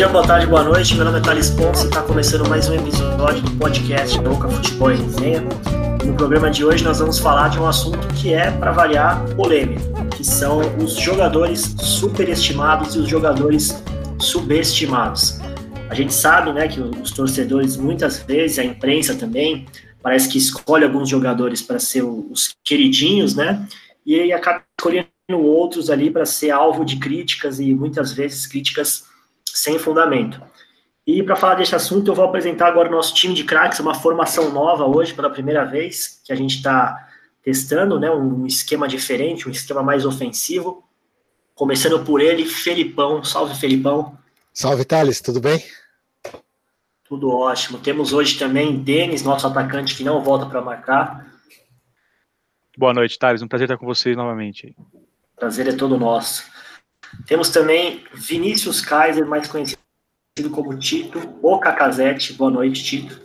Dia, boa tarde, boa noite. Meu nome é Thales Ponce e está começando mais um episódio do podcast Boca Futebol e Resenha. No programa de hoje nós vamos falar de um assunto que é, para variar, polêmico, que são os jogadores superestimados e os jogadores subestimados. A gente sabe né, que os torcedores, muitas vezes, a imprensa também, parece que escolhe alguns jogadores para ser os queridinhos, né? E acaba escolhendo outros ali para ser alvo de críticas e muitas vezes críticas sem fundamento. E para falar desse assunto, eu vou apresentar agora o nosso time de craques, uma formação nova hoje pela primeira vez que a gente está testando, né? Um esquema diferente, um esquema mais ofensivo. Começando por ele, Felipão. Salve, Felipão. Salve, Thales, tudo bem? Tudo ótimo. Temos hoje também Denis, nosso atacante que não volta para marcar. Boa noite, Thales. Um prazer estar com vocês novamente. Prazer é todo nosso. Temos também Vinícius Kaiser, mais conhecido como Tito, o Cacazete. Boa noite, Tito.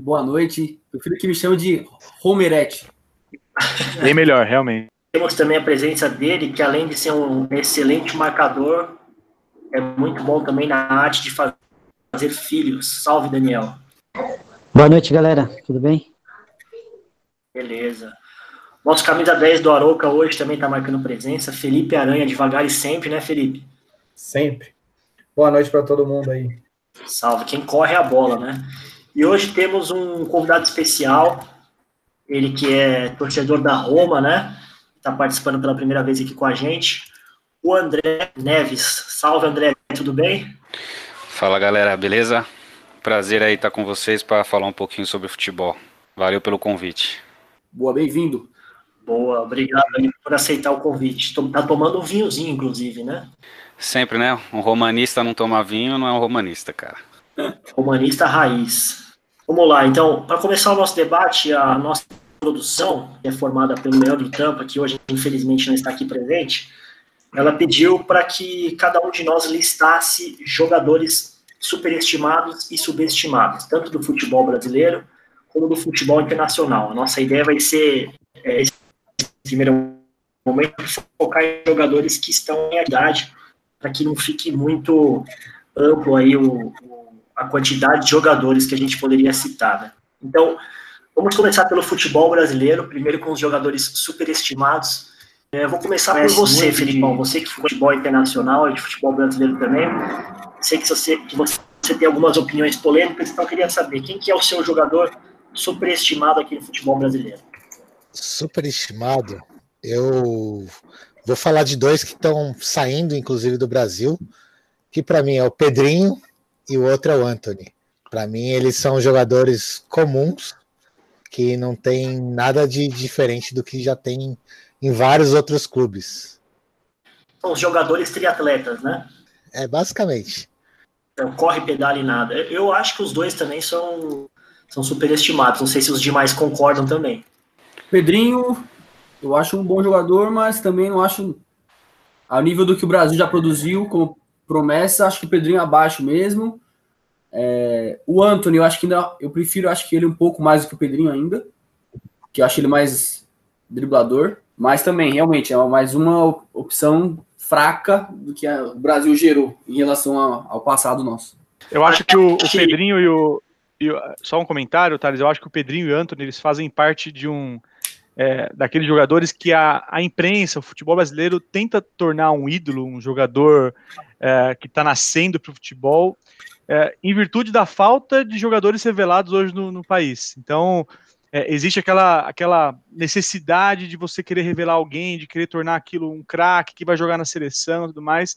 Boa noite. Prefiro que me chame de Romerete. Bem melhor, realmente. Temos também a presença dele, que além de ser um excelente marcador, é muito bom também na arte de fazer filhos. Salve, Daniel. Boa noite, galera. Tudo bem? Beleza. Nosso camisa 10 do Aroca hoje também está marcando presença. Felipe Aranha, devagar e sempre, né, Felipe? Sempre. Boa noite para todo mundo aí. Salve, quem corre é a bola, né? E hoje temos um convidado especial, ele que é torcedor da Roma, né? Está participando pela primeira vez aqui com a gente, o André Neves. Salve, André, tudo bem? Fala, galera, beleza? Prazer aí estar com vocês para falar um pouquinho sobre futebol. Valeu pelo convite. Boa, bem-vindo. Boa, obrigado por aceitar o convite. Tá tomando um vinhozinho, inclusive, né? Sempre, né? Um romanista não toma vinho não é um romanista, cara. Romanista raiz. Vamos lá, então, para começar o nosso debate, a nossa produção, que é formada pelo Leandro Tampa, que hoje infelizmente não está aqui presente, ela pediu para que cada um de nós listasse jogadores superestimados e subestimados, tanto do futebol brasileiro como do futebol internacional. A nossa ideia vai ser é, primeiro momento, focar em jogadores que estão em idade, para que não fique muito amplo aí o, a quantidade de jogadores que a gente poderia citar. Né? Então, vamos começar pelo futebol brasileiro, primeiro com os jogadores superestimados. É, vou começar por você, Felipão, de... você que futebol internacional e de futebol brasileiro também. Sei que você, que você tem algumas opiniões polêmicas, então eu queria saber quem que é o seu jogador superestimado aqui no futebol brasileiro superestimado, eu vou falar de dois que estão saindo, inclusive, do Brasil, que para mim é o Pedrinho e o outro é o Anthony. Para mim, eles são jogadores comuns, que não tem nada de diferente do que já tem em vários outros clubes. São os jogadores triatletas, né? É, basicamente. Então, corre, pedala e nada. Eu acho que os dois também são, são superestimados. Não sei se os demais concordam também. Pedrinho, eu acho um bom jogador, mas também não acho ao nível do que o Brasil já produziu como promessa, acho que o Pedrinho é abaixo mesmo. É, o Anthony, eu acho que ainda eu prefiro, acho que ele um pouco mais do que o Pedrinho ainda, que eu acho ele mais driblador, mas também realmente é mais uma opção fraca do que o Brasil gerou em relação ao passado nosso. Eu acho que o, o Pedrinho e o, e só um comentário, Thales, eu acho que o Pedrinho e o Anthony eles fazem parte de um é, daqueles jogadores que a, a imprensa, o futebol brasileiro, tenta tornar um ídolo, um jogador é, que está nascendo para o futebol, é, em virtude da falta de jogadores revelados hoje no, no país. Então, é, existe aquela, aquela necessidade de você querer revelar alguém, de querer tornar aquilo um craque que vai jogar na seleção e tudo mais.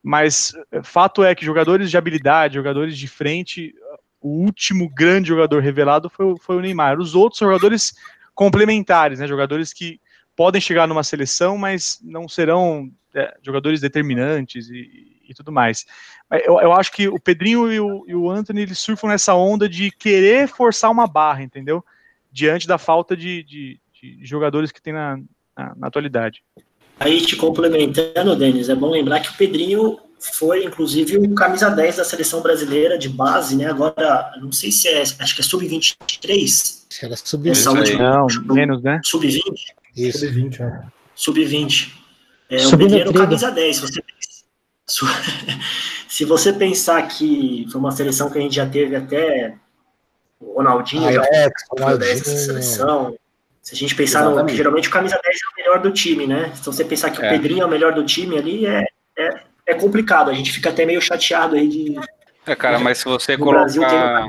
Mas é, fato é que jogadores de habilidade, jogadores de frente, o último grande jogador revelado foi, foi o Neymar. Os outros jogadores complementares, né? Jogadores que podem chegar numa seleção, mas não serão é, jogadores determinantes e, e tudo mais. Eu, eu, acho que o Pedrinho e o, e o Anthony eles surfam nessa onda de querer forçar uma barra, entendeu? Diante da falta de, de, de jogadores que tem na, na, na atualidade. Aí, te complementando, Denis, é bom lembrar que o Pedrinho foi, inclusive, o camisa 10 da seleção brasileira de base, né? Agora, não sei se é, acho que é sub-23. Era sub-20. Não, menos, né? Sub-20? Isso. Sub-20, é. Sub-20. É, o Pedrinho era o camisa 10. Você, se você pensar que foi uma seleção que a gente já teve até o Ronaldinho, já foi dessa seleção. Se a gente pensar Exatamente. no. Geralmente o camisa 10 é o melhor do time, né? Então você pensar que é. o Pedrinho é o melhor do time ali é, é, é complicado. A gente fica até meio chateado aí de. É, cara, mas se você colocar.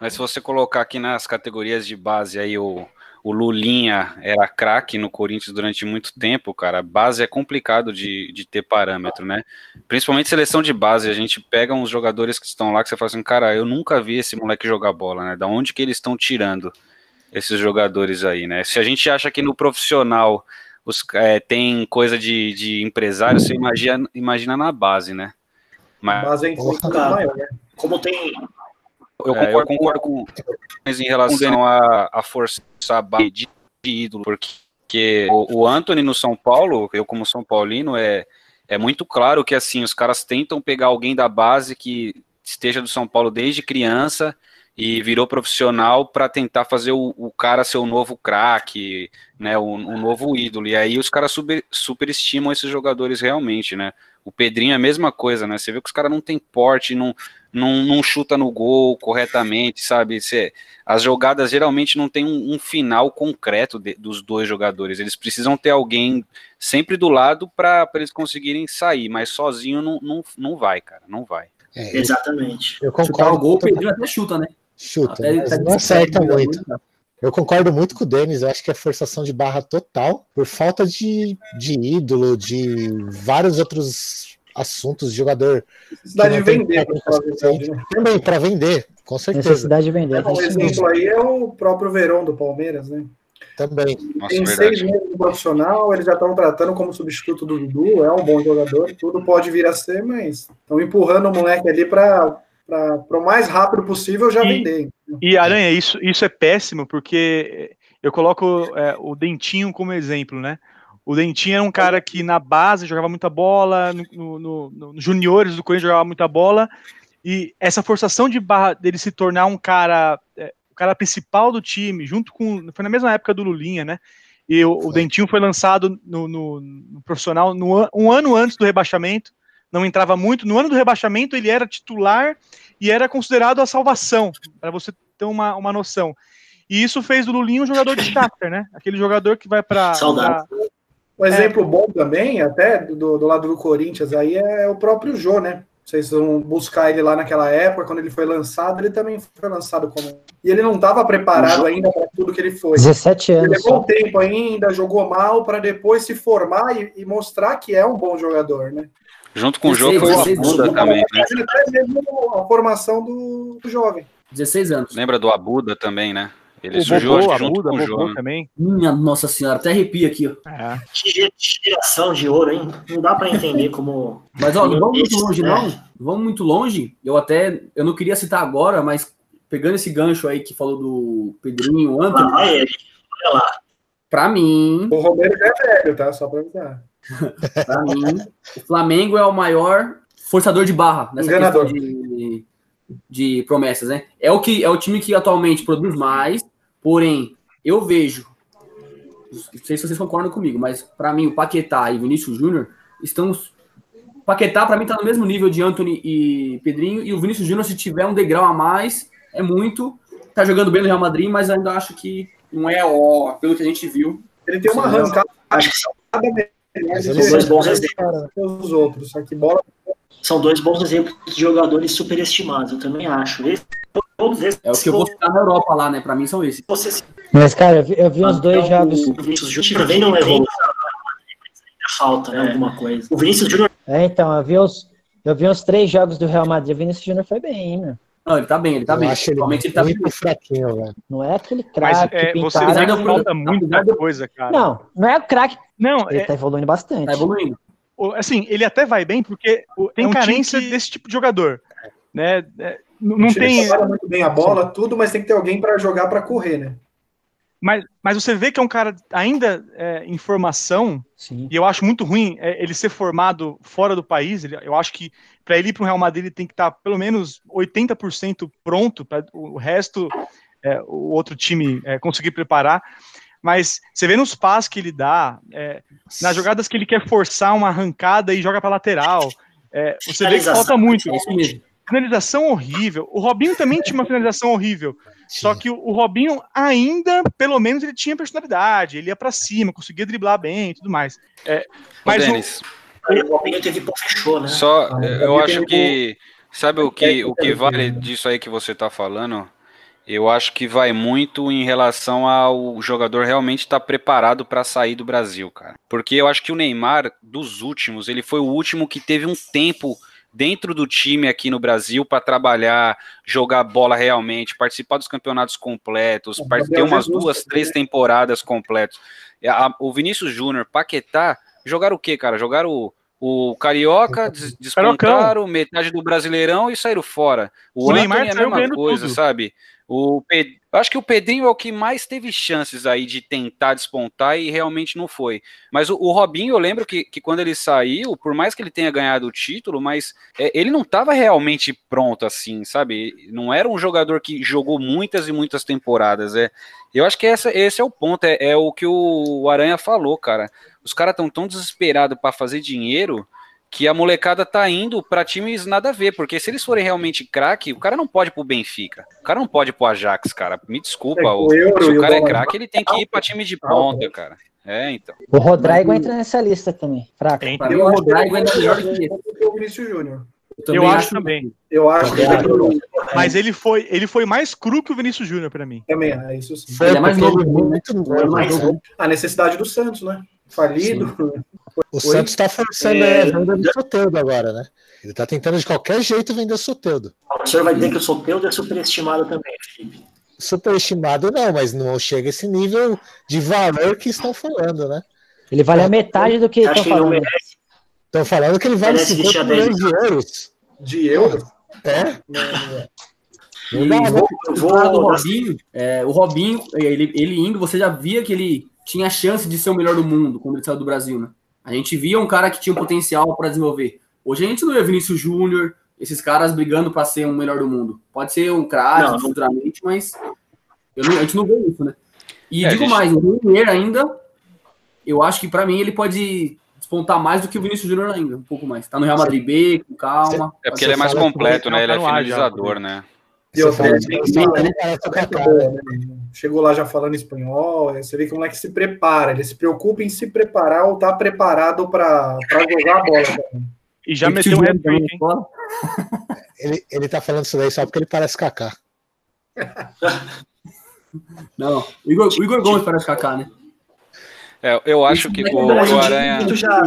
Mas se você colocar aqui nas categorias de base aí o, o Lulinha era craque no Corinthians durante muito tempo, cara. Base é complicado de, de ter parâmetro, né? Principalmente seleção de base. A gente pega uns jogadores que estão lá que você fala assim, cara, eu nunca vi esse moleque jogar bola, né? Da onde que eles estão tirando esses jogadores aí, né? Se a gente acha que no profissional os, é, tem coisa de, de empresário, você imagina, imagina na base, né? Mas, base é maior, né? Como tem eu concordo, é, eu concordo com mas em relação a, a forçar a base de, de ídolo, porque o, o Anthony no São Paulo, eu como São Paulino, é, é muito claro que assim, os caras tentam pegar alguém da base que esteja do São Paulo desde criança e virou profissional para tentar fazer o, o, cara ser o novo craque, né, o, o, novo ídolo. E aí os caras super, superestimam esses jogadores realmente, né? O Pedrinho é a mesma coisa, né? Você vê que os caras não tem porte, não, não, não chuta no gol corretamente, sabe? Cê, as jogadas geralmente não tem um, um final concreto de, dos dois jogadores. Eles precisam ter alguém sempre do lado para eles conseguirem sair, mas sozinho não, não, não vai, cara, não vai. É, Exatamente. Eu concordo. Chutar o gol, o Pedrinho até chuta, né? Chuta, até, não acerta muito. Eu concordo muito com o Denis, eu acho que é forçação de barra total, por falta de, de ídolo, de vários outros assuntos de jogador. Necessidade de vender, né? também para vender, com certeza. Necessidade de vender. É, um exemplo aí é o próprio Verão do Palmeiras, né? Também. Nossa, Tem seis meses no profissional, eles já estão tratando como substituto do Dudu, é um bom jogador, tudo pode vir a ser, mas estão empurrando o moleque ali para para o mais rápido possível já e, vender. E Aranha, isso, isso é péssimo, porque eu coloco é, o Dentinho como exemplo, né? O Dentinho era um cara que na base jogava muita bola, no, no, no, juniores do Corinthians jogava muita bola, e essa forçação de barra dele se tornar um cara, é, o cara principal do time, junto com. Foi na mesma época do Lulinha, né? E o, o Dentinho foi lançado no, no, no profissional no, um ano antes do rebaixamento não entrava muito. No ano do rebaixamento, ele era titular e era considerado a salvação, para você ter uma, uma noção. E isso fez do Lulinho um jogador de starter, né? Aquele jogador que vai para. Saudade. Um exemplo é. bom também, até do, do lado do Corinthians, aí é o próprio Jô, né? Vocês vão buscar ele lá naquela época, quando ele foi lançado, ele também foi lançado como. E ele não estava preparado ainda para tudo que ele foi. 17 anos. Ele levou tempo ainda, jogou mal para depois se formar e, e, mostrar que é um bom jogador, né? Junto com o jogo foi o Abuda também, né? A formação do, do jovem. 16 anos. Lembra do Abuda também, né? Ele o surgiu Bobô, junto Abuda, com o jogo. também. Minha nossa senhora, até arrepia aqui, ó. É. Que geração de ouro, hein? Não dá para entender como. Mas ó, não vamos muito longe, né? não. Vamos muito longe. Eu até. Eu não queria citar agora, mas pegando esse gancho aí que falou do Pedrinho, Antônio. Ah, ele. Olha lá. Pra mim. O Romero já é velho, tá? Só pra avisar. Para mim, o Flamengo é o maior forçador de barra nessa Enganador. questão de, de promessas, né? É o que é o time que atualmente produz mais, porém eu vejo, não sei se vocês concordam comigo, mas para mim o Paquetá e Vinícius Júnior estão Paquetá para mim tá no mesmo nível de Anthony e Pedrinho e o Vinícius Júnior se tiver um degrau a mais é muito, tá jogando bem no Real Madrid, mas ainda acho que não é ó, pelo que a gente viu. Ele tem uma arrancada, acho que são dois bons exemplos. Os outros, só que bola... São dois bons exemplos de jogadores superestimados, eu também acho. Esse, todos esses é o que eu vou ficar na Europa lá, né? Pra mim são esses. Você... Mas, cara, eu vi, eu vi os dois então, jogos. O Vinícius Júnior também não levou falta, né? Alguma coisa. O Vinícius Júnior. É, então, eu vi os, eu vi os três jogos do Real Madrid. O Vinícius Júnior foi bem, hein, meu. Não, ele tá bem, ele tá eu bem. Acho ele, ele tá bem fraquinho, velho. Não é aquele craque. É, você vê que falta muita coisa, cara. Não, não é o craque. Não, ele é... tá evoluindo bastante. Tá evoluindo. Assim, ele até vai bem porque tem é um carência que... desse tipo de jogador. Né? É, não tem. Ele muito bem a bola, tudo, mas tem que ter alguém para jogar para correr, né? Mas, mas você vê que é um cara ainda é, em formação, Sim. e eu acho muito ruim é, ele ser formado fora do país. Ele, eu acho que para ele ir para o Real Madrid ele tem que estar tá pelo menos 80% pronto, para o resto, é, o outro time é, conseguir preparar. Mas você vê nos passos que ele dá, é, nas jogadas que ele quer forçar uma arrancada e joga para lateral. É, você vê que falta muito. É. Finalização horrível. O Robinho também tinha uma finalização horrível. Só que o, o Robinho ainda, pelo menos, ele tinha personalidade, ele ia pra cima, conseguia driblar bem e tudo mais. É, mas Ô, o, Denis, O Robinho teve pô, fechou, né? Só, Ah, eu acho que. Sabe o que, o que vale disso aí que você tá falando? Eu acho que vai muito em relação ao jogador realmente estar preparado para sair do Brasil, cara. Porque eu acho que o Neymar, dos últimos, ele foi o último que teve um tempo dentro do time aqui no Brasil para trabalhar, jogar bola realmente, participar dos campeonatos completos, ter umas duas, três né? temporadas completas. O Vinícius Júnior, Paquetá, jogaram o quê, cara? Jogaram o, o Carioca, des- despontaram metade do Brasileirão e saíram fora. O, O Neymar é a mesma coisa, tudo. sabe? O Ped... Acho que o Pedrinho é o que mais teve chances aí de tentar despontar e realmente não foi. Mas o, o Robinho, eu lembro que, que quando ele saiu, por mais que ele tenha ganhado o título, mas é, ele não estava realmente pronto assim, sabe? Não era um jogador que jogou muitas e muitas temporadas. É, eu acho que essa, esse é o ponto, é, é o que o Aranha falou, cara. Os caras estão tão desesperados para fazer dinheiro que a molecada tá indo para times nada a ver, porque se eles forem realmente craque, o cara não pode ir pro Benfica, o cara não pode ir pro Ajax, cara. Me desculpa, É, o- Euro se e o cara é dólar craque, ele tem que ir para time de ponta, cara. É, então. O Rodrigo Mas- entra nessa lista também. Fraco. Entra. Eu o Rodrigo é é melhor do que que o Vinícius Júnior. Eu acho também. Eu acho que ele é Mas ele foi, ele foi mais cru que o Vinícius Júnior pra mim. também, é isso sim. Foi Ele é mais novo, é né? muito é novo. mais novo. A necessidade do Santos, né? Falido. O Santos está forçando É, a venda do Soteudo agora, né? Ele está tentando de qualquer jeito vender o Soteudo. O senhor vai dizer que o Soteudo é superestimado também, Felipe. Superestimado não, mas não chega esse nível de valor que estão falando, né? Ele vale a metade do que estão falando. merece. Estão falando que ele vale que 50 tinha milhões de euros. De euros? É? E né? vou, Eu o vou- do Robinho, é, o Robinho, ele, ele indo, você já via que ele tinha chance de ser o melhor do mundo quando ele saiu do Brasil, né? A gente via um cara que tinha um potencial para desenvolver. Hoje a gente não vê Vinícius Júnior, esses caras brigando para ser o melhor do mundo. Pode ser um craque futuramente, mas eu não- a gente não vê isso, né? E É, digo gente- mais, o Renier ainda, eu acho que para mim ele pode despontar mais do que o Vinícius Júnior ainda, um pouco mais. Tá no Real Madrid B, com calma. É porque ele é mais completo, né? Ele é finalizador, né? E Você fala fala boa, né? Chegou lá já falando espanhol, aí você vê que o moleque se prepara, ele se preocupa em se preparar ou tá preparado para jogar a bola. também. E já que meteu um jogar hein? Ele, ele tá falando isso daí só porque ele parece Kaká. Não, o Igor, o Igor Gomes parece Kaká, né? É, eu acho que o, verdade, o Aranha. já-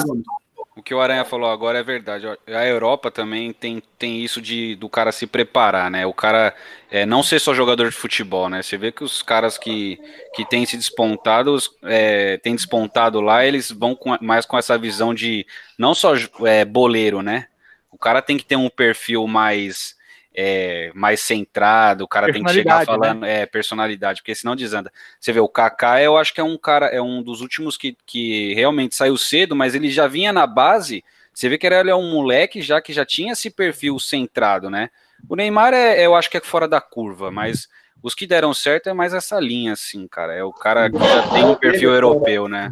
O que o Aranha falou agora é verdade. A Europa também tem, tem isso de do cara se preparar, né? O cara é, não ser só jogador de futebol, né? Você vê que os caras que, que têm se despontado, é, têm despontado lá, eles vão com mais com essa visão de não só é, boleiro, né? O cara tem que ter um perfil mais é, mais centrado, o cara tem que chegar Personalidade, falando é, personalidade, porque senão desanda. Você vê, o Kaká, eu acho que é um cara, é um dos últimos que, que realmente saiu cedo, mas ele já vinha na base. Você vê que ele é um moleque já que já tinha esse perfil centrado, né? O Neymar é, eu acho que é fora da curva, mas os que deram certo é mais essa linha, assim, cara. É o cara que já tem um perfil europeu, né?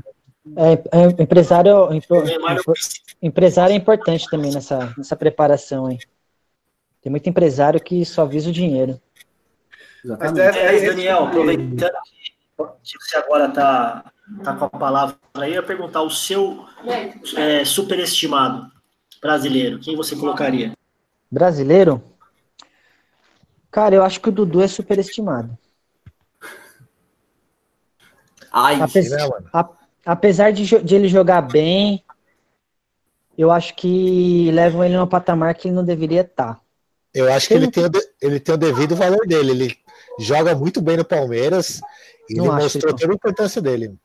É, é, empresário, empre- Neymar é o empresário é importante também nessa, nessa preparação aí. Tem muito empresário que só visa o dinheiro. Mas Exatamente. é, Mas, é, Daniel, aproveitando que você agora está tá com a palavra aí, eu ia perguntar o seu é, superestimado brasileiro, quem você colocaria? Brasileiro? Cara, eu acho que o Dudu é superestimado. Ai, Apes- né, a- apesar de, de ele jogar bem, eu acho que levam ele no patamar que ele não deveria estar. Eu acho que ele tem, o de- ele tem o devido valor dele. Ele joga muito bem no Palmeiras e Não ele acho, mostrou não. toda a importância dele.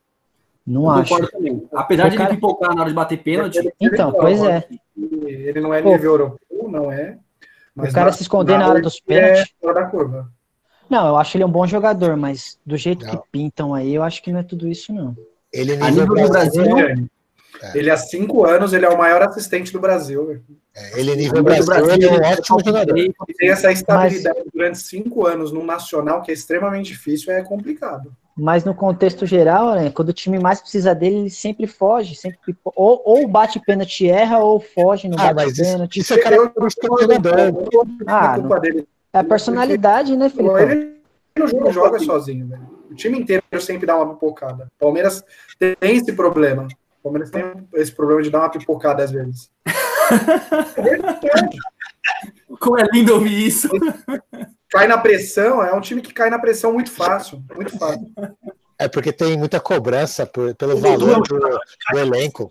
Não eu acho. também. Apesar O de cara- ele pipocar na hora de bater pênalti, Então, pois é. ele não é Pô. nível europeu, não é. O cara se esconder na hora dos pênaltis. É da curva. Não, eu acho ele um bom jogador, mas do jeito Não. que pintam aí, eu acho que não é tudo isso, não. Ele a nível nível do Brasil, Brasil, É. Ele há cinco anos, ele é o maior assistente do Brasil. velho. é, ele nível do Brasil, ele é um ótimo top jogador. E tem essa estabilidade durante cinco anos num nacional que é extremamente difícil, é complicado. Mas no contexto geral, né, quando o time mais precisa dele, ele sempre foge, sempre ou, ou bate pênalti erra, ou foge no Ah, bate mas isso, pênalti. isso é característica do jogador. Ah, é culpa dele. É a personalidade, né, Felipe? Ele não joga, joga sozinho, velho. O time inteiro sempre dá uma pipocada. O Palmeiras tem esse problema. O Palmeiras tem esse problema de dar uma pipocada às vezes. Como é lindo ouvir isso. Cai na pressão, é um time que cai na pressão muito fácil. Muito fácil. É porque tem muita cobrança por- pelo valor do, do elenco.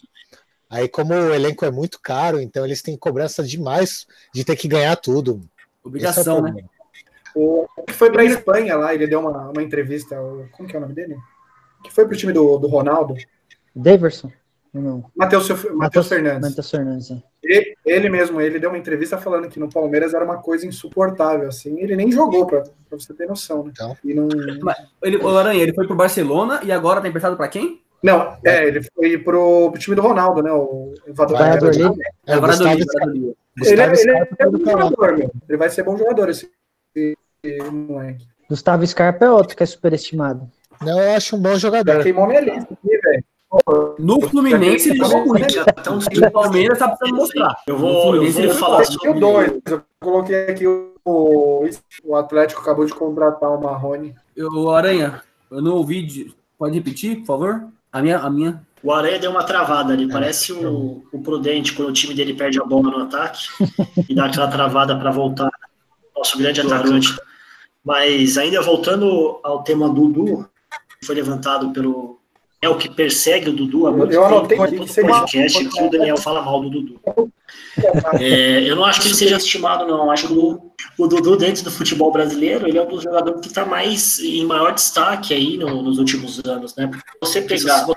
Aí, como o elenco é muito caro, então eles têm cobrança demais de ter que ganhar tudo. Esse é o Obrigação, né? O que foi pra Espanha lá, ele deu uma, uma entrevista. o- Como que é o nome dele? Que foi pro time do, do Ronaldo. Daverson? Não. Matheus Fernandes. Matheus Fernandes. é. Ele, ele mesmo, ele deu uma entrevista falando que no Palmeiras era uma coisa insuportável, assim. Ele nem jogou, pra, pra você ter noção, né? Então. E não, Ele, o Aranha, ele foi pro Barcelona e agora tá emprestado pra quem? não, é, ele foi pro, pro time do Ronaldo, né? O Valladolid. É, o. Ele, é- ele é foi do bom jogador, meu. Ele vai ser bom jogador, esse, esse moleque. Gustavo Scarpa é outro que é superestimado. Não, eu acho um bom Já jogador. queimou minha lista aqui, velho. No Fluminense ele jogou muito. Então, E o Palmeiras tá precisando mostrar. Eu vou, eu vou falar o sobre... dois. Eu coloquei aqui o, o Atlético acabou de contratar o Marrone. Eu, Aranha, eu não ouvi. de- Pode repetir, por favor? A minha, a minha. O Aranha deu uma travada ali, parece o, o Prudente quando o time dele perde a bola no ataque e dá aquela travada para voltar. Nosso grande atacante. Mas ainda voltando ao tema Dudu, que foi levantado pelo. É o que persegue o Dudu há muito Eu anotei tempo. aqui Todo podcast que o Daniel fala mal do Dudu. É, eu não acho que ele seja estimado, não. Acho que o, o Dudu, dentro do futebol brasileiro, ele é um dos jogadores que está mais em maior destaque aí no- nos últimos anos, né? Porque você pegar.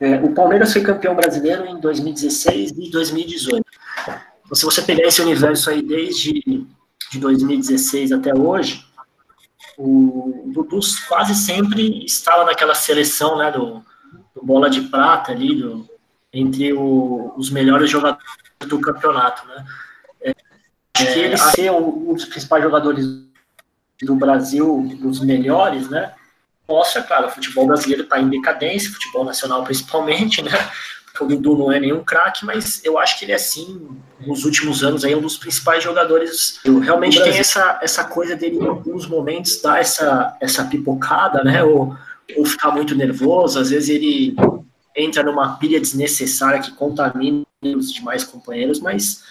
é, o Palmeiras foi campeão brasileiro em 2016 e 2018. Então, se você pegar esse universo aí desde de 2016 até hoje, o Dudu quase sempre estava naquela seleção, né, do, do bola de prata ali, do, entre o- os melhores jogadores do campeonato, né? É, acho que ele ser um, um dos principais jogadores do Brasil, dos melhores, né? Mostra, claro, o futebol brasileiro está em decadência, futebol nacional principalmente, né? O Dudu não é nenhum craque, mas eu acho que ele é sim, nos últimos anos aí, um dos principais jogadores. Eu realmente tem essa, essa coisa dele em alguns momentos dar essa, essa pipocada, né? Ou, ou ficar muito nervoso, às vezes ele entra numa pilha desnecessária que contamina os demais companheiros, mas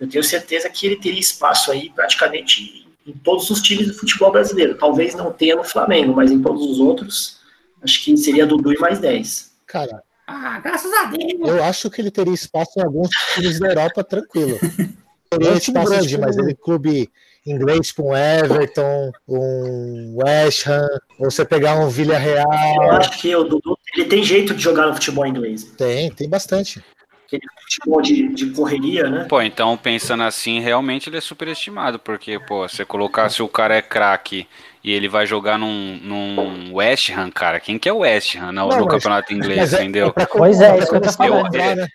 eu tenho certeza que ele teria espaço aí praticamente em todos os times do futebol brasileiro. Talvez não tenha no Flamengo, mas em todos os outros, acho que seria Dudu e mais 10. Cara, Ah, graças a Deus. eu acho que ele teria espaço em alguns times da Europa tranquilo. Teria time espaço, grande, mas ele clube inglês tipo um Everton, um West Ham, ou você pegar um Eu Villarreal, acho que o Dudu ele tem jeito de jogar no futebol inglês. tem, tem bastante. Aquele futebol de, de correria, né? Pô, então pensando assim, realmente ele é superestimado, porque, pô, você colocar se o cara é craque e ele vai jogar num, num West Ham, cara, quem que é o West Ham no, Não, no mas- campeonato inglês, Mas é, entendeu? é pra, Pois é, isso que eu tô falando. mostrar, né?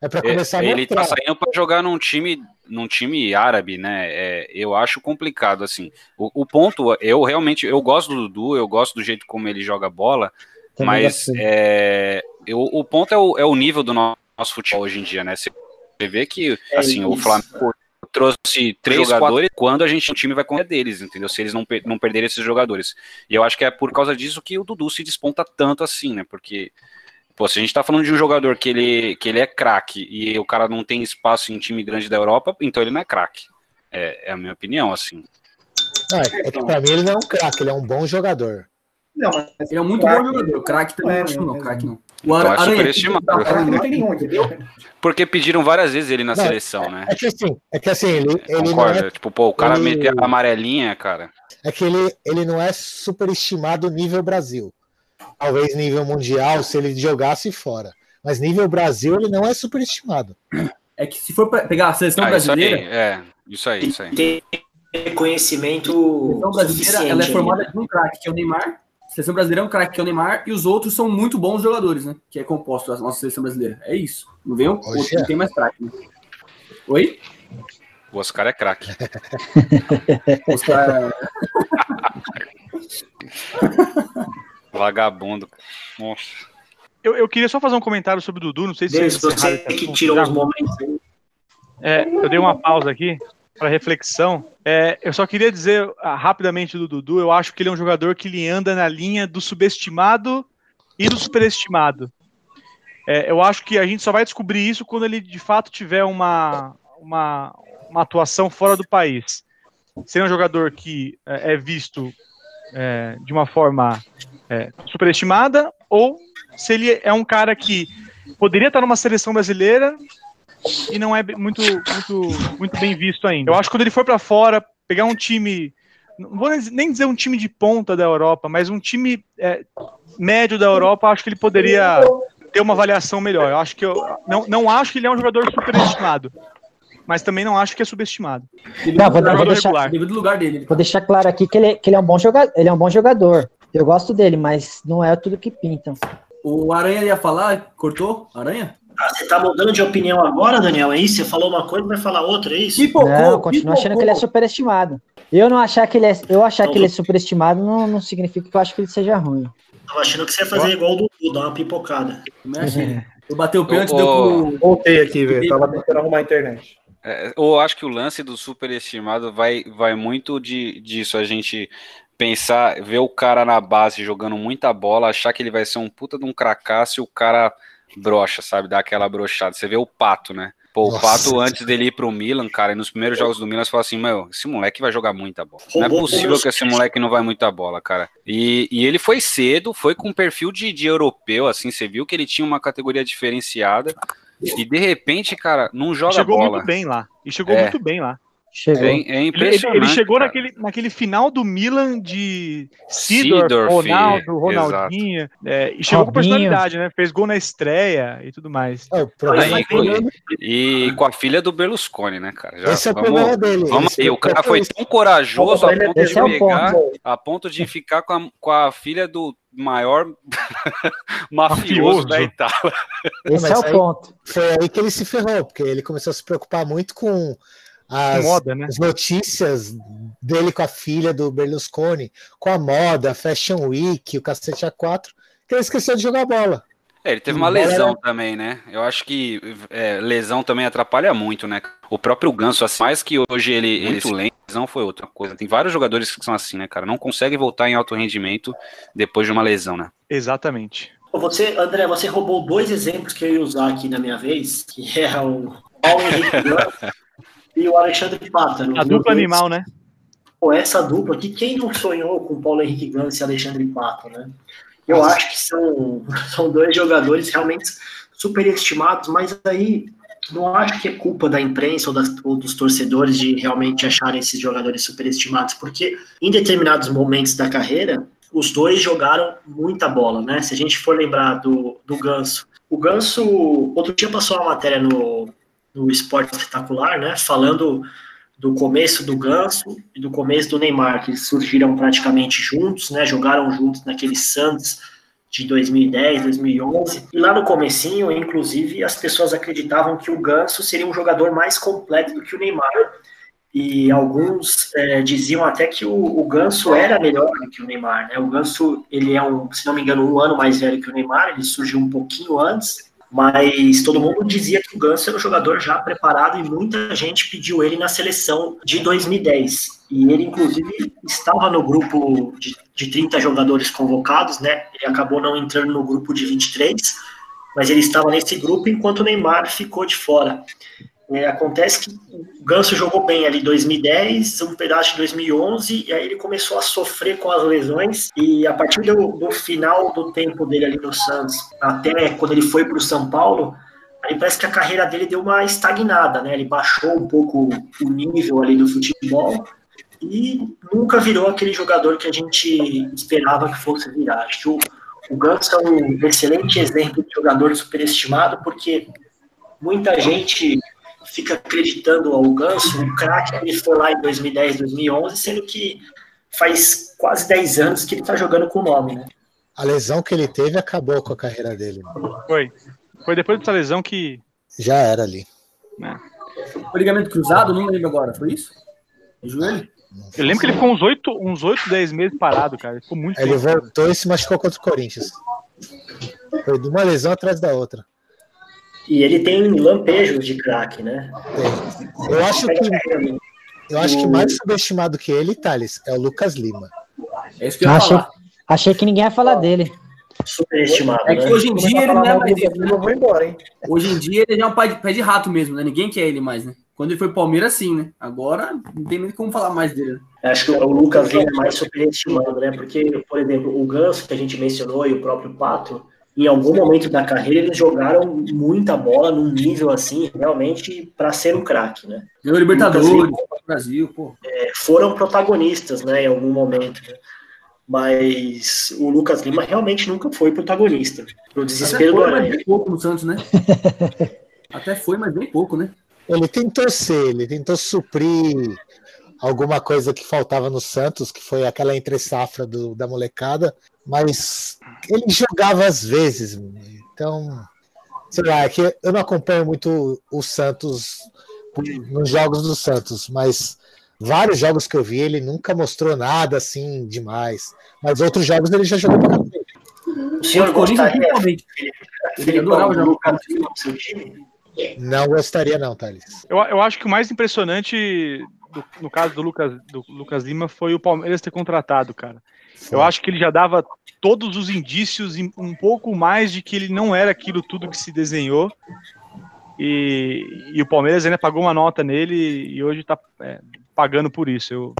É pra É, começar a ele tá mostrar. saindo pra jogar num time, num time árabe, né? É, eu acho complicado assim. O, o ponto, eu realmente, eu gosto do Dudu, eu gosto do jeito como ele joga bola, Também mas dele. é, eu, o ponto é o, é o nível do no- nosso futebol hoje em dia, né? Você vê que É assim o isso. Flamengo trouxe três jogadores quando a gente o time vai correr deles, entendeu? Se eles não, per- não perderem esses jogadores. E eu acho que é por causa disso que o Dudu se desponta tanto assim, né? Porque Pô, se a gente tá falando de um jogador que ele, que ele é craque e o cara não tem espaço em time grande da Europa, então ele não é craque. É, é a minha opinião, assim. Não, é, é que pra mim ele não é um craque, ele é um bom jogador. Não, mas Ele é um muito Craque. bom jogador. Craque também É, não não. é, Craque não. O Então é Aranha, superestimado. tá nenhum, entendeu? Porque pediram várias vezes ele na Não, seleção, né? É que assim, é que assim, ele, ele Concorda? é, Tipo, pô, o cara ele- meteu a amarelinha, cara. é que ele, ele não é superestimado nível Brasil. Talvez nível mundial, se ele jogasse fora. Mas nível Brasil, ele não é superestimado. É que se for pegar a seleção Ah, isso aí, brasileira, é, isso aí, isso aí. Tem reconhecimento a seleção brasileira ela é formada né? de um craque, que é o Neymar. A seleção brasileira é um craque, que é o Neymar, e os outros são muito bons jogadores, né? Que é composto a nossa seleção brasileira. É isso. Não vem um outro que é. tem mais craque. Né? Oi? O Oscar é craque. Os caras. Vagabundo. Nossa. Eu, eu queria só fazer um comentário sobre o Dudu, não sei se Deus, vocês você que tirou os momentos. É, eu dei uma pausa aqui para reflexão. É, eu só queria dizer ah, rapidamente do Dudu, eu acho que ele é um jogador que ele anda na linha do subestimado e do superestimado. É, eu acho que a gente só vai descobrir isso quando ele de fato tiver uma, uma, uma atuação fora do país. Ser um jogador que é, é visto é, de uma forma é, superestimada ou se ele é um cara que poderia estar numa seleção brasileira e não é muito, muito, muito bem visto ainda. Eu acho que quando ele for para fora, pegar um time, não vou nem dizer um time de ponta da Europa, mas um time é, médio da Europa, acho que ele poderia ter uma avaliação melhor. Eu acho que eu não, não acho que ele é um jogador superestimado. Mas também não acho que é subestimado. Não, vou, vou, deixar, lugar dele. vou deixar claro aqui que ele, que ele é um bom jogador. Ele é um bom jogador. Eu gosto dele, mas não é tudo que pintam. O Aranha ia falar, cortou? Aranha? Ah, você tá mudando de opinião agora, Daniel? É isso? Você falou uma coisa e vai falar outra, é isso? Pipocou, não, eu continuo pipocou. achando que ele é superestimado. Eu não achar que ele é, eu achar então, que ele é superestimado não, não significa que eu acho que ele seja ruim. Tava achando que você ia fazer igual o Dudu, dar uma pipocada. Eu bati o pênalti, deu pro... Voltei aqui, velho. Tava tentando arrumar a internet. É, eu acho que o lance do superestimado vai, vai muito de, disso, a gente pensar, ver o cara na base jogando muita bola, achar que ele vai ser um puta de um cracaço e o cara brocha, sabe? Dá aquela brochada. Você vê o Pato, né? Pô, o Pato, antes dele ir pro Milan, cara, nos primeiros jogos do Milan, você fala assim, meu, esse moleque vai jogar muita bola. Não é possível que esse moleque não vai muita bola, cara. E, e ele foi cedo, foi com perfil de, de europeu, assim, você viu que ele tinha uma categoria diferenciada. E de repente, cara, não joga chegou bola. Chegou muito bem lá. E chegou é. muito bem lá. Chegou. É, é impressionante. Ele, ele chegou naquele, naquele final do Milan de Sidor, Ronaldo, Ronaldinho, é, e chegou Robinho. com personalidade, né? Fez gol na estreia e tudo mais. É, e, e, com a filha do Berlusconi, né, cara? Já, Esse é o problema dele. Vamos, e o cara foi tão corajoso a ponto de é pegar, a ponto de ficar com a, com a filha do maior mafioso, da Itália. Esse é o ponto. Foi aí que ele se ferrou, porque ele começou a se preocupar muito com as, moda, né? as notícias dele com a filha do Berlusconi, com a moda, a Fashion Week, o cacete A4, que ele esqueceu de jogar bola. É, ele teve uma lesão também, né? Eu acho que é, lesão também atrapalha muito, né? O próprio Ganso, assim, mais que hoje ele, ele lento, lesão foi outra coisa. Tem vários jogadores que são assim, né, cara? Não conseguem voltar em alto rendimento depois de uma lesão, né? Exatamente. Você, André, você roubou dois exemplos que eu ia usar aqui na minha vez, que é o Paulo Henrique e o Alexandre Pata. A dupla animal, né? Pô, essa dupla aqui, quem não sonhou com Paulo Henrique Gans e Alexandre Pata, né? Eu Nossa. acho que são, são dois jogadores realmente superestimados, mas aí não acho que é culpa da imprensa ou, das, ou, dos torcedores de realmente acharem esses jogadores superestimados, porque em determinados momentos da carreira, os dois jogaram muita bola, né? Se a gente for lembrar do, do Ganso, o Ganso, outro dia passou uma matéria no, no esporte espetacular, né? Falando do começo do Ganso e do começo do Neymar, que surgiram praticamente juntos, né? Jogaram juntos naquele Santos de 2010, 2011. E lá no comecinho, inclusive, as pessoas acreditavam que o Ganso seria um jogador mais completo do que o Neymar. E alguns é, diziam até que o, o Ganso era melhor do que o Neymar, né? O Ganso, ele é um, se não me engano, um ano mais velho que o Neymar, ele surgiu um pouquinho antes, mas todo mundo dizia que o Ganso era um jogador já preparado e muita gente pediu ele na seleção de 2010. E ele, inclusive, estava no grupo de, de 30 jogadores convocados, né? Ele acabou não entrando no grupo de 23, mas ele estava nesse grupo enquanto o Neymar ficou de fora. É, acontece que o Ganso jogou bem ali em 2010, um pedaço de 2011, e aí ele começou a sofrer com as lesões. E a partir do, do final do tempo dele ali no Santos, até quando ele foi para o São Paulo, aí parece que a carreira dele deu uma estagnada, né? Ele baixou um pouco o nível ali do futebol e nunca virou aquele jogador que a gente esperava que fosse virar. Acho que o, o Ganso é um excelente exemplo de jogador superestimado, porque muita gente fica acreditando ao Ganso, o craque que ele foi lá em 2010, 2011, sendo que faz quase 10 anos que ele está jogando com o nome, né? A lesão que ele teve acabou com a carreira dele. Foi. Foi depois dessa lesão que. Já era ali. É. O ligamento cruzado, não lembro agora, foi isso? O joelho? Eu lembro que ele ficou uns 8, uns 8 10 meses parado, cara. Ele ficou muito Ele tempo. voltou e se machucou contra o Corinthians. Foi de uma lesão atrás da outra. E ele tem lampejos de craque, né? É. Eu acho que eu acho que mais subestimado que ele, Thales, é o Lucas Lima. É isso que eu achei, achei que ninguém ia falar dele. Superestimado. É que né? hoje em dia ele não é mais. Né? Vou embora, hein? Hoje em dia ele é um pé de, pé de rato mesmo, né? Ninguém quer ele mais, né? Quando ele foi Palmeiras, sim, né? Agora não tem nem como falar mais dele. Né? Acho que o Lucas Lima é mais superestimado, né? Porque, por exemplo, o Ganso, que a gente mencionou, e o próprio Pato, em algum momento da carreira eles jogaram muita bola num nível assim, realmente para ser um craque, né? Ganhou Libertadores, Lima, Brasil, pô. É, foram protagonistas, né, em algum momento. Né? Mas o Lucas Lima realmente nunca foi protagonista. Pro desespero foi, do Aranha. Mas bem pouco no Santos, né? Até foi, mas bem pouco, né? Ele tentou ser, ele tentou suprir alguma coisa que faltava no Santos, que foi aquela entre safra do, da molecada, mas ele jogava às vezes. Então, sei lá, é que eu não acompanho muito o Santos nos jogos do Santos, mas vários jogos que eu vi ele nunca mostrou nada assim demais. Mas outros jogos ele já jogou pra cacete. O senhor gostaria, Felipe, Felipe, no seu time? Não gostaria, não, Thales. Eu, eu acho que o mais impressionante do, no caso do Lucas, do Lucas Lima foi o Palmeiras ter contratado, cara. Eu acho que ele já dava todos os indícios, um pouco mais de que ele não era aquilo tudo que se desenhou. E, e o Palmeiras ainda pagou uma nota nele e hoje está é, pagando por isso. Eu,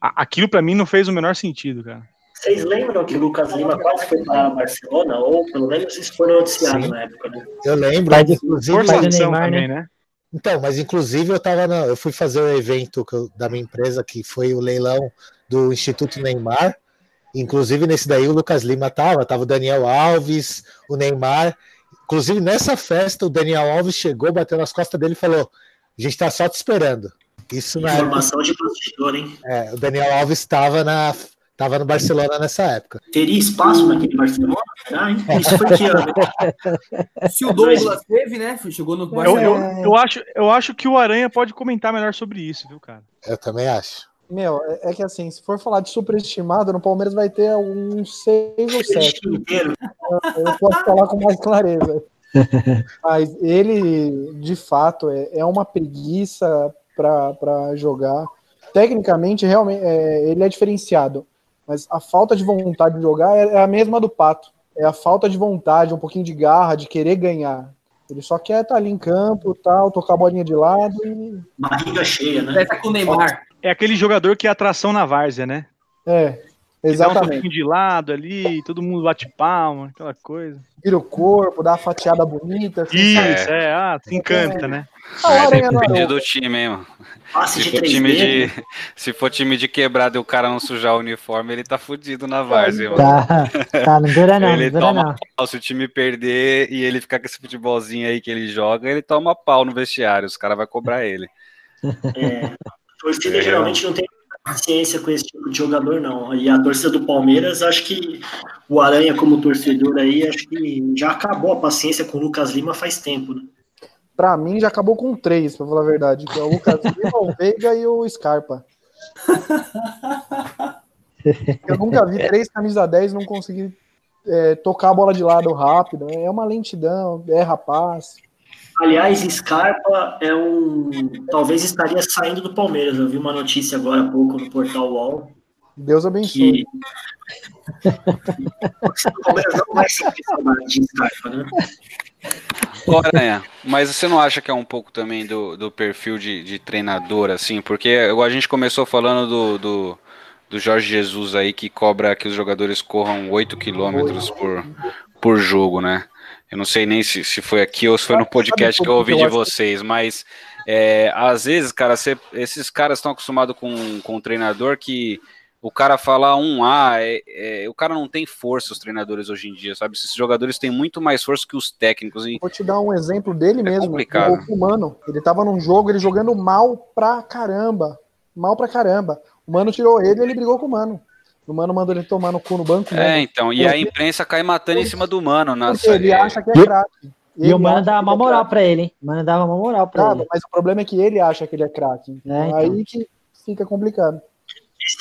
aquilo para mim não fez o menor sentido, cara. Vocês lembram que o Lucas Lima quase foi para Barcelona? Ou pelo menos isso foi noticiado Sim. na época, né? Eu lembro. Pai de, Força Neymar, também, né? né? Então, mas inclusive eu tava na, eu fui fazer o um evento eu, da minha empresa que foi o leilão do Instituto Neymar. Inclusive nesse daí o Lucas Lima tava, tava o Daniel Alves, o Neymar. Inclusive nessa festa o Daniel Alves chegou, bateu nas costas dele e falou: "A gente tá só te esperando". Isso na Informação época, de bastidor, hein? É, o Daniel Alves estava na Tava no Barcelona nessa época. Teria espaço naquele Barcelona? Ah, isso foi que ano? Se o Douglas teve, né? Chegou no Barcelona. Eu, eu, eu, acho, eu acho que o Aranha pode comentar melhor sobre isso, viu, cara? Eu também acho. Meu, é, é que assim, se for falar de superestimado, no Palmeiras vai ter uns seis ou sete. Eu posso falar com mais clareza. Mas ele, de fato, é, é uma preguiça para jogar. Tecnicamente, realmente, é, ele é diferenciado. Mas a falta de vontade de jogar é, é a mesma do Pato. É a falta de vontade, um pouquinho de garra, de querer ganhar. Ele só quer estar tá ali em campo, tal, tocar a bolinha de lado e. Barriga cheia, né? É com o Neymar. É aquele jogador que é atração na várzea, né? É. Exatamente. Dá um de lado ali, todo mundo bate palma, aquela coisa. Vira o corpo, dá uma fatiada bonita. Assim, Isso, é. é, ah, se encanta, é. né? Ah, é, depende do time, hein, mano. se, for time de, se for time de quebrado e o cara não sujar o uniforme, ele tá fudido na várzea, tá, Tá, não dura não, ele não toma não. Pau, se o time perder e ele ficar com esse futebolzinho aí que ele joga, ele toma pau no vestiário, os caras vão cobrar ele. É, torcida é. geralmente não tem paciência com esse tipo de jogador, não. E a torcida do Palmeiras, acho que o Aranha, como torcedor aí, acho que já acabou a paciência com o Lucas Lima faz tempo, né? Pra mim, já acabou com três, pra falar a verdade. Que é o Lucas Lima, o Veiga e o Scarpa. Eu nunca vi três camisa 10 não conseguir é, tocar a bola de lado rápido. É uma lentidão, é rapaz. Aliás, Scarpa é um. Talvez estaria saindo do Palmeiras. Eu vi uma notícia agora há pouco no portal UOL. Deus abençoe. Que... o Palmeiras não vai sentir saudade de Scarpa, né? Aranha, mas você não acha que é um pouco também do, do perfil de, de treinador, assim? Porque a gente começou falando do, do, do Jorge Jesus aí, que cobra que os jogadores corram 8 quilômetros por, por jogo, né? Eu não sei nem se, se foi aqui ou se foi no podcast que eu ouvi de vocês, mas é, às vezes, cara, você, esses caras estão acostumados com, com um treinador que o cara fala um A, é, é, o cara não tem força, os treinadores hoje em dia, sabe? Esses jogadores têm muito mais força que os técnicos. E... Vou te dar um exemplo dele é mesmo. Complicado. O Mano, ele tava num jogo, ele jogando mal pra caramba. Mal pra caramba. O Mano tirou ele e ele brigou com o Mano. O Mano mandou ele tomar no cu no banco. Né? É, então. E a imprensa cai matando em cima do Mano. Nossa, ele acha que é craque. E o Mano dava uma é moral pra ele, hein? O Mano dava uma moral pra ele. Mas o problema é que ele acha que ele é craque. É, então. Aí que fica complicado.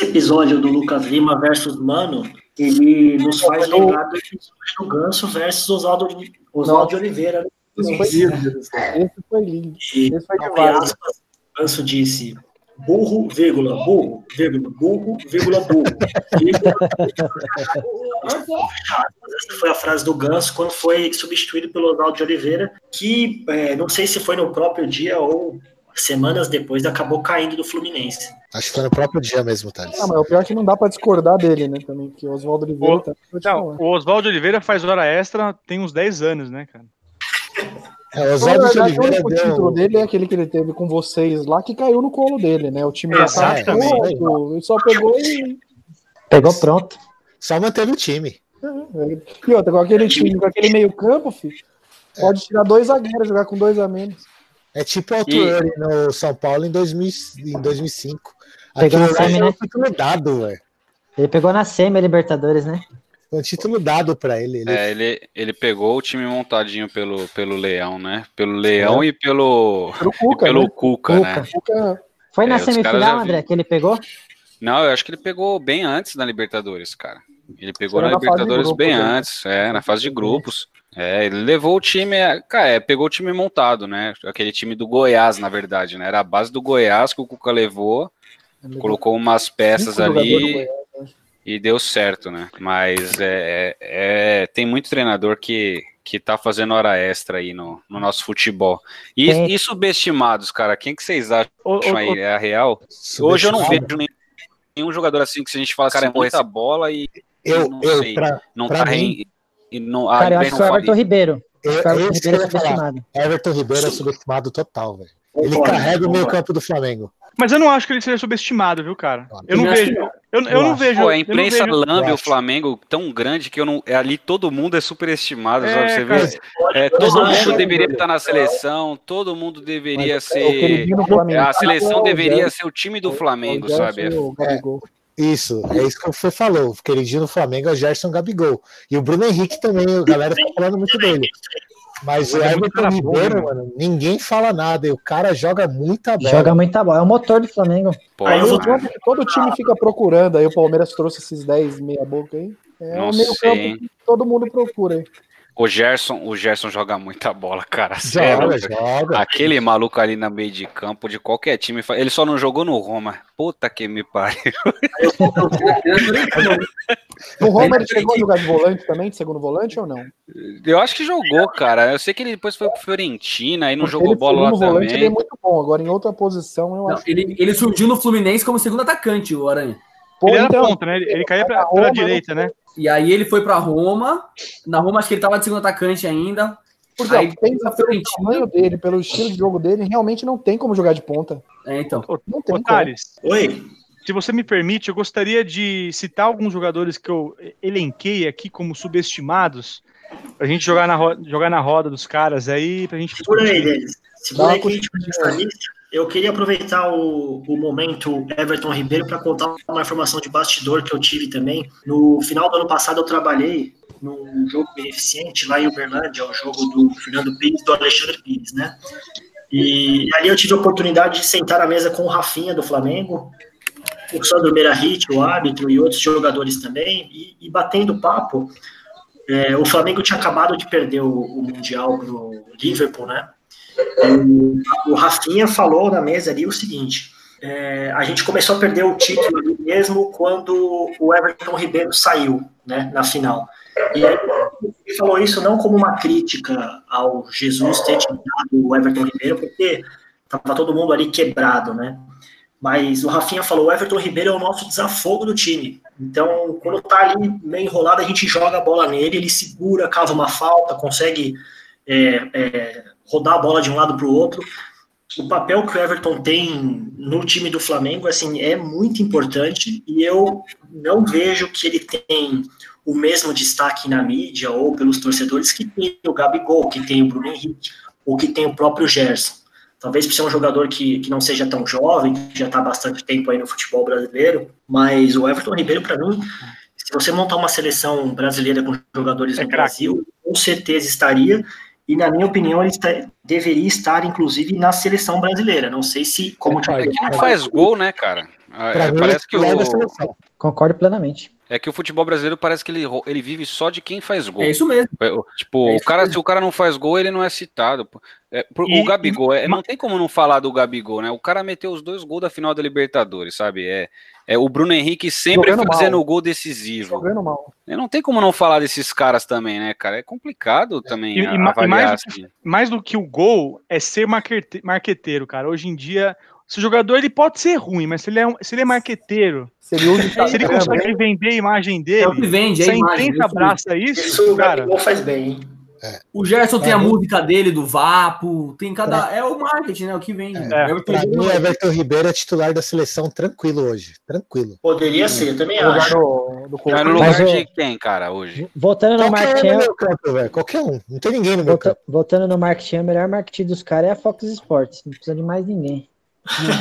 episódio do Lucas Lima versus Mano, ele nos faz lembrar do episódio do Ganso versus Oswaldo, Oswaldo de Oliveira. Esse foi lindo. Esse foi lindo. E, Esse foi aspas, Ganso disse burro, vírgula, burro, vírgula, burro, vírgula, burro. Essa foi a frase do Ganso quando foi substituído pelo Oswaldo de Oliveira, que é, não sei se foi no próprio dia ou semanas depois acabou caindo do Fluminense. Acho que foi no próprio dia mesmo, Thales. Ah, mas o pior é que não dá pra discordar dele, né? Também, que o Oswaldo Oliveira O- tá. Não, o Oswaldo Oliveira faz hora extra tem uns 10 anos, né, cara? É, o Oswaldo de o Oliveira único título dele é aquele que ele teve com vocês lá, que caiu no colo dele, né? O time tava Exatamente. pronto, ele só pegou e. Pegou pronto. Só manteve o time. E outra, com aquele time, com aquele meio-campo, filho, pode tirar dois zagueiros, jogar com dois a menos. É tipo o Altuori no São Paulo em, 2000, em 2005. Pegou Aquilo na lá semi, foi né? título dado, velho. Ele pegou na semi a Libertadores, né? Um título dado pra ele. ele É, ele, ele pegou o time montadinho pelo, pelo Leão, né? Pelo Leão e pelo, Pro e Cuca, pelo né? Cuca, né? Cuca, Foi É, na semifinal, André, que ele pegou? Não, eu acho que ele pegou bem antes da Libertadores, cara. Ele pegou na na Libertadores grupos, bem né? antes, é, na fase de grupos. É, ele levou o time, é, cara, é, pegou o time montado, né? Aquele time do Goiás, na verdade, né? Era a base do Goiás que o Cuca levou, colocou umas peças ali e deu certo, né? Mas é, é- é- tem muito treinador que, que tá fazendo hora extra aí no, no nosso futebol. E, Tem. e subestimados, cara, quem que vocês acham Ô, ô, aí? É a real? Hoje eu não vejo nenhum, nenhum jogador assim que se a gente fala, cara, é muita bola e Eu, não eu, sei. pra, não Pra tá mim- em. E não, a Cara, eu acho que foi o Everton Ribeiro. eu, o Everton esse que Ribeiro eu é subestimado. Everton Ribeiro é subestimado total, velho. Ele carrega o meio campo do Flamengo. Mas eu não acho que ele seja subestimado, viu, cara? Eu não Eu acho vejo. não. Eu, eu Eu não vejo. Pô, a não imprensa vejo- lambe o. Flamengo tão grande que eu não. é, Ali todo mundo é superestimado, É, sabe? Você cara. vê. É, todo mundo deveria estar na seleção, todo mundo deveria É o ser. A seleção É o deveria ser o time do o Flamengo, sabe? Gabigol. Isso, é isso que você falou. O queridinho do Flamengo é o Gerson Gabigol. E o Bruno Henrique também, a galera tá falando muito dele. Mas o Mas é Everton cara bom, Ribeiro, né, mano, ninguém fala nada. E o cara joga muita bola. Joga muita bola. É o motor do Flamengo. Pô, Aí o que todo time fica procurando, aí o Palmeiras trouxe esses 10 meia boca aí. É Não o meio sei, campo que todo mundo procura aí. O Gerson, o Gerson joga muita bola, cara. Sério. Joga, joga. Aquele maluco ali na meio de campo de qualquer time, ele só não jogou no Roma. Puta que me pariu. No Roma ele chegou a jogar de volante também, de segundo volante ou não? Eu acho que jogou, cara. Eu sei que ele depois foi pro Fiorentina e não Porque jogou ele, bola lá segundo volante, ele é também. muito bom. Agora, em outra posição, eu Não, acho. ele, ele surgiu no Fluminense como segundo atacante, o Aranha. Pô, Ele era então, ponta, né? Ele, ele caía pra, pela direita, né? E aí ele foi pra Roma. Na Roma, acho que ele tava de segundo atacante ainda. Porque, Aí, pensa pelo Fiorentina. tamanho dele, pelo estilo de jogo dele, realmente não tem como jogar de ponta. É, então. Não tem. Thales, Oi, se você me permite, eu gostaria de citar alguns jogadores que eu elenquei aqui como subestimados, pra gente jogar na, ro- jogar na roda dos caras aí, pra gente segura aí. Denis. Segura aí que a gente lista. Eu queria aproveitar o, o momento Everton Ribeiro para contar uma informação de bastidor que eu tive também. No final do ano passado, eu trabalhei num jogo beneficente lá em Uberlândia, o jogo do Fernando Pires do Alexandre Pires, né? E ali eu tive a oportunidade de sentar à mesa com o Rafinha do Flamengo, o Sandro Meirahit, o árbitro e outros jogadores também, e, e batendo papo. é, o Flamengo tinha acabado de perder o, o Mundial pro Liverpool, né? O, Rafinha falou na mesa ali o seguinte: é, a gente começou a perder o título mesmo quando o Everton Ribeiro saiu, né, na final. E aí, ele falou isso não como uma crítica ao Jesus ter tirado o Everton Ribeiro, porque estava todo mundo ali quebrado, né? Mas o Rafinha falou: o Everton Ribeiro é o nosso desafogo do time. Então, quando tá ali meio enrolado, a gente joga a bola nele, ele segura, cava uma falta, consegue é, é, rodar a bola de um lado para o outro. O papel que o Everton tem no time do Flamengo assim, é muito importante e eu não vejo que ele tem o mesmo destaque na mídia ou pelos torcedores que tem o Gabigol, que tem o Bruno Henrique, ou que tem o próprio Gerson. Talvez por ser um jogador que, que não seja tão jovem, que já está há bastante tempo aí no futebol brasileiro, mas o Everton Ribeiro, para mim, se você montar uma seleção brasileira com jogadores É no craque. Brasil, com certeza estaria, e na minha opinião, ele está- deveria estar, inclusive, na seleção brasileira. Não sei se, como Concordo. É que não faz gol, né, cara? Ah, é, parece que o... Concordo plenamente. É que o futebol brasileiro parece que ele, ele vive só de quem faz gol. É isso mesmo. Tipo, É o isso cara, mesmo. se o cara não faz gol, ele não é citado. É, por- E- o Gabigol, é, não tem como não falar do Gabigol, né? O cara meteu os dois gols da final da Libertadores, sabe? É, é o Bruno Henrique sempre Jogando fazendo mal. o gol decisivo. Jogando mal. E Não tem como não falar desses caras também, né, cara? É complicado também E- a- e avaliar mais- assim. Mais do que o gol, é ser marquete- marqueteiro, cara. Hoje em dia, se o jogador ele pode ser ruim, mas se ele é, um- se ele é marqueteiro, Se ele usa o se ele Instagram consegue vender a imagem É que dele, vende, é se a a imagem. imprensa abraça isso, Isso o cara, faz bem, hein? O Gerson tem a Pra mim- música dele, do Vapo, tem cada. É o marketing, né? O que vende. É. Everton Pra mim, o Everton Ribeiro é titular da seleção tranquilo hoje. Tranquilo. Poderia ser, eu também no lugar acho. do, do Mas no Coutinho. Mas lugar o- de quem, cara, hoje? Voltando no no marketing, meu campo, velho. Qualquer um. Não tem ninguém no meu volta- campo. voltando no marketing, o melhor marketing dos caras é a Fox Sports. Não precisa de mais ninguém.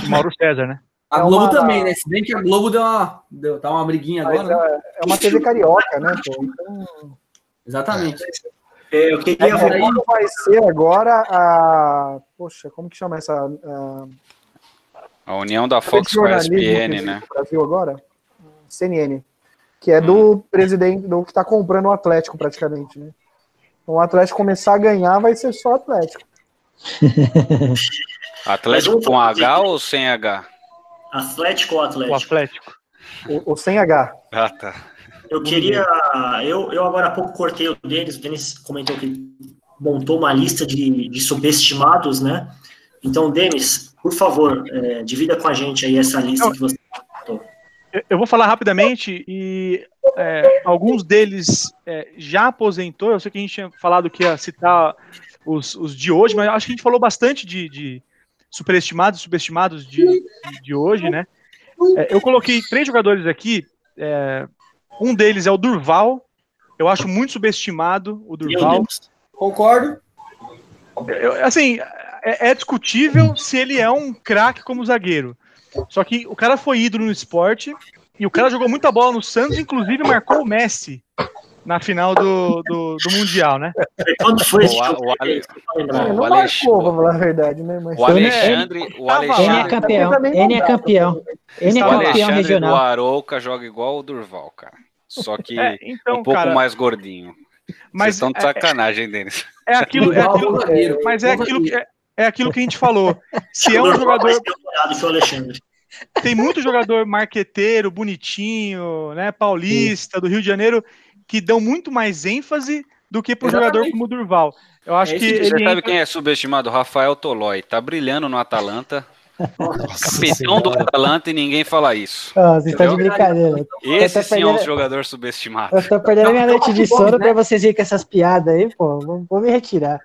Mauro César, né? A É Globo uma- também, né? Se bem que a Globo deu uma, deu, tá uma briguinha Mas agora, né? é, é uma TV carioca, né? Pô? Então, Exatamente. É, eu queria é, como vai ser agora a. Poxa, como que chama essa. A, A união da Fox com a ESPN, existe né? Brasil agora? CNN. Que é do presidente, do que tá comprando o Atlético praticamente, né? Então o Atlético começar a ganhar vai ser só Atlético. Atlético com H ou sem H? Atlético ou O Atlético? Atlético. O, o sem H. Ah, tá. Eu queria. Eu, eu agora há pouco cortei o Denis, o Denis comentou que montou uma lista de, de subestimados, né? Então, Denis, por favor, é, divida com a gente aí essa lista Não. que você. Eu- Eu vou falar rapidamente e é, alguns deles é, já aposentou. Eu sei que a gente tinha falado que ia citar os, os de hoje, mas acho que a gente falou bastante de, de superestimados, subestimados de, de, de hoje, né? É, eu coloquei três jogadores aqui. é, um deles é o Durval. Eu acho muito subestimado o Durval. Concordo. Eu- assim, é, é discutível se ele é um craque como zagueiro. Só que o cara foi ídolo no esporte e o cara jogou muita bola no Santos, inclusive marcou o Messi na final do, do, do Mundial, né? Quando foi esse O jogo? o Ale- o não Alex- marcou, falar a verdade, né? Mas O Alexandre, o lá. Ele é Alexandre, campeão. não Ele é campeão. Ele é o Estava lá. campeão Alexandre do regional. Arouca joga igual o Durval, cara. Só que É, então, um pouco cara, mais gordinho. Vocês mas estão de é, sacanagem, Denis. é aquilo, é aquilo- mas é aquilo que é, é aquilo que a gente falou. Se é um jogador, tem muito jogador marqueteiro, bonitinho, né, paulista do Rio de Janeiro que dão muito mais ênfase do que para um jogador como o Durval. Eu acho É que Você ele sabe entra- quem é subestimado? Rafael Tolói. Tá brilhando no Atalanta. Capitão do. Atalanta e ninguém fala isso. Ah, vocês estão de brincadeira. Esse sim é um jogador subestimado. Eu tô perdendo minha Não, noite de sono né? pra vocês irem com essas piadas aí, pô. Vou, vou me retirar.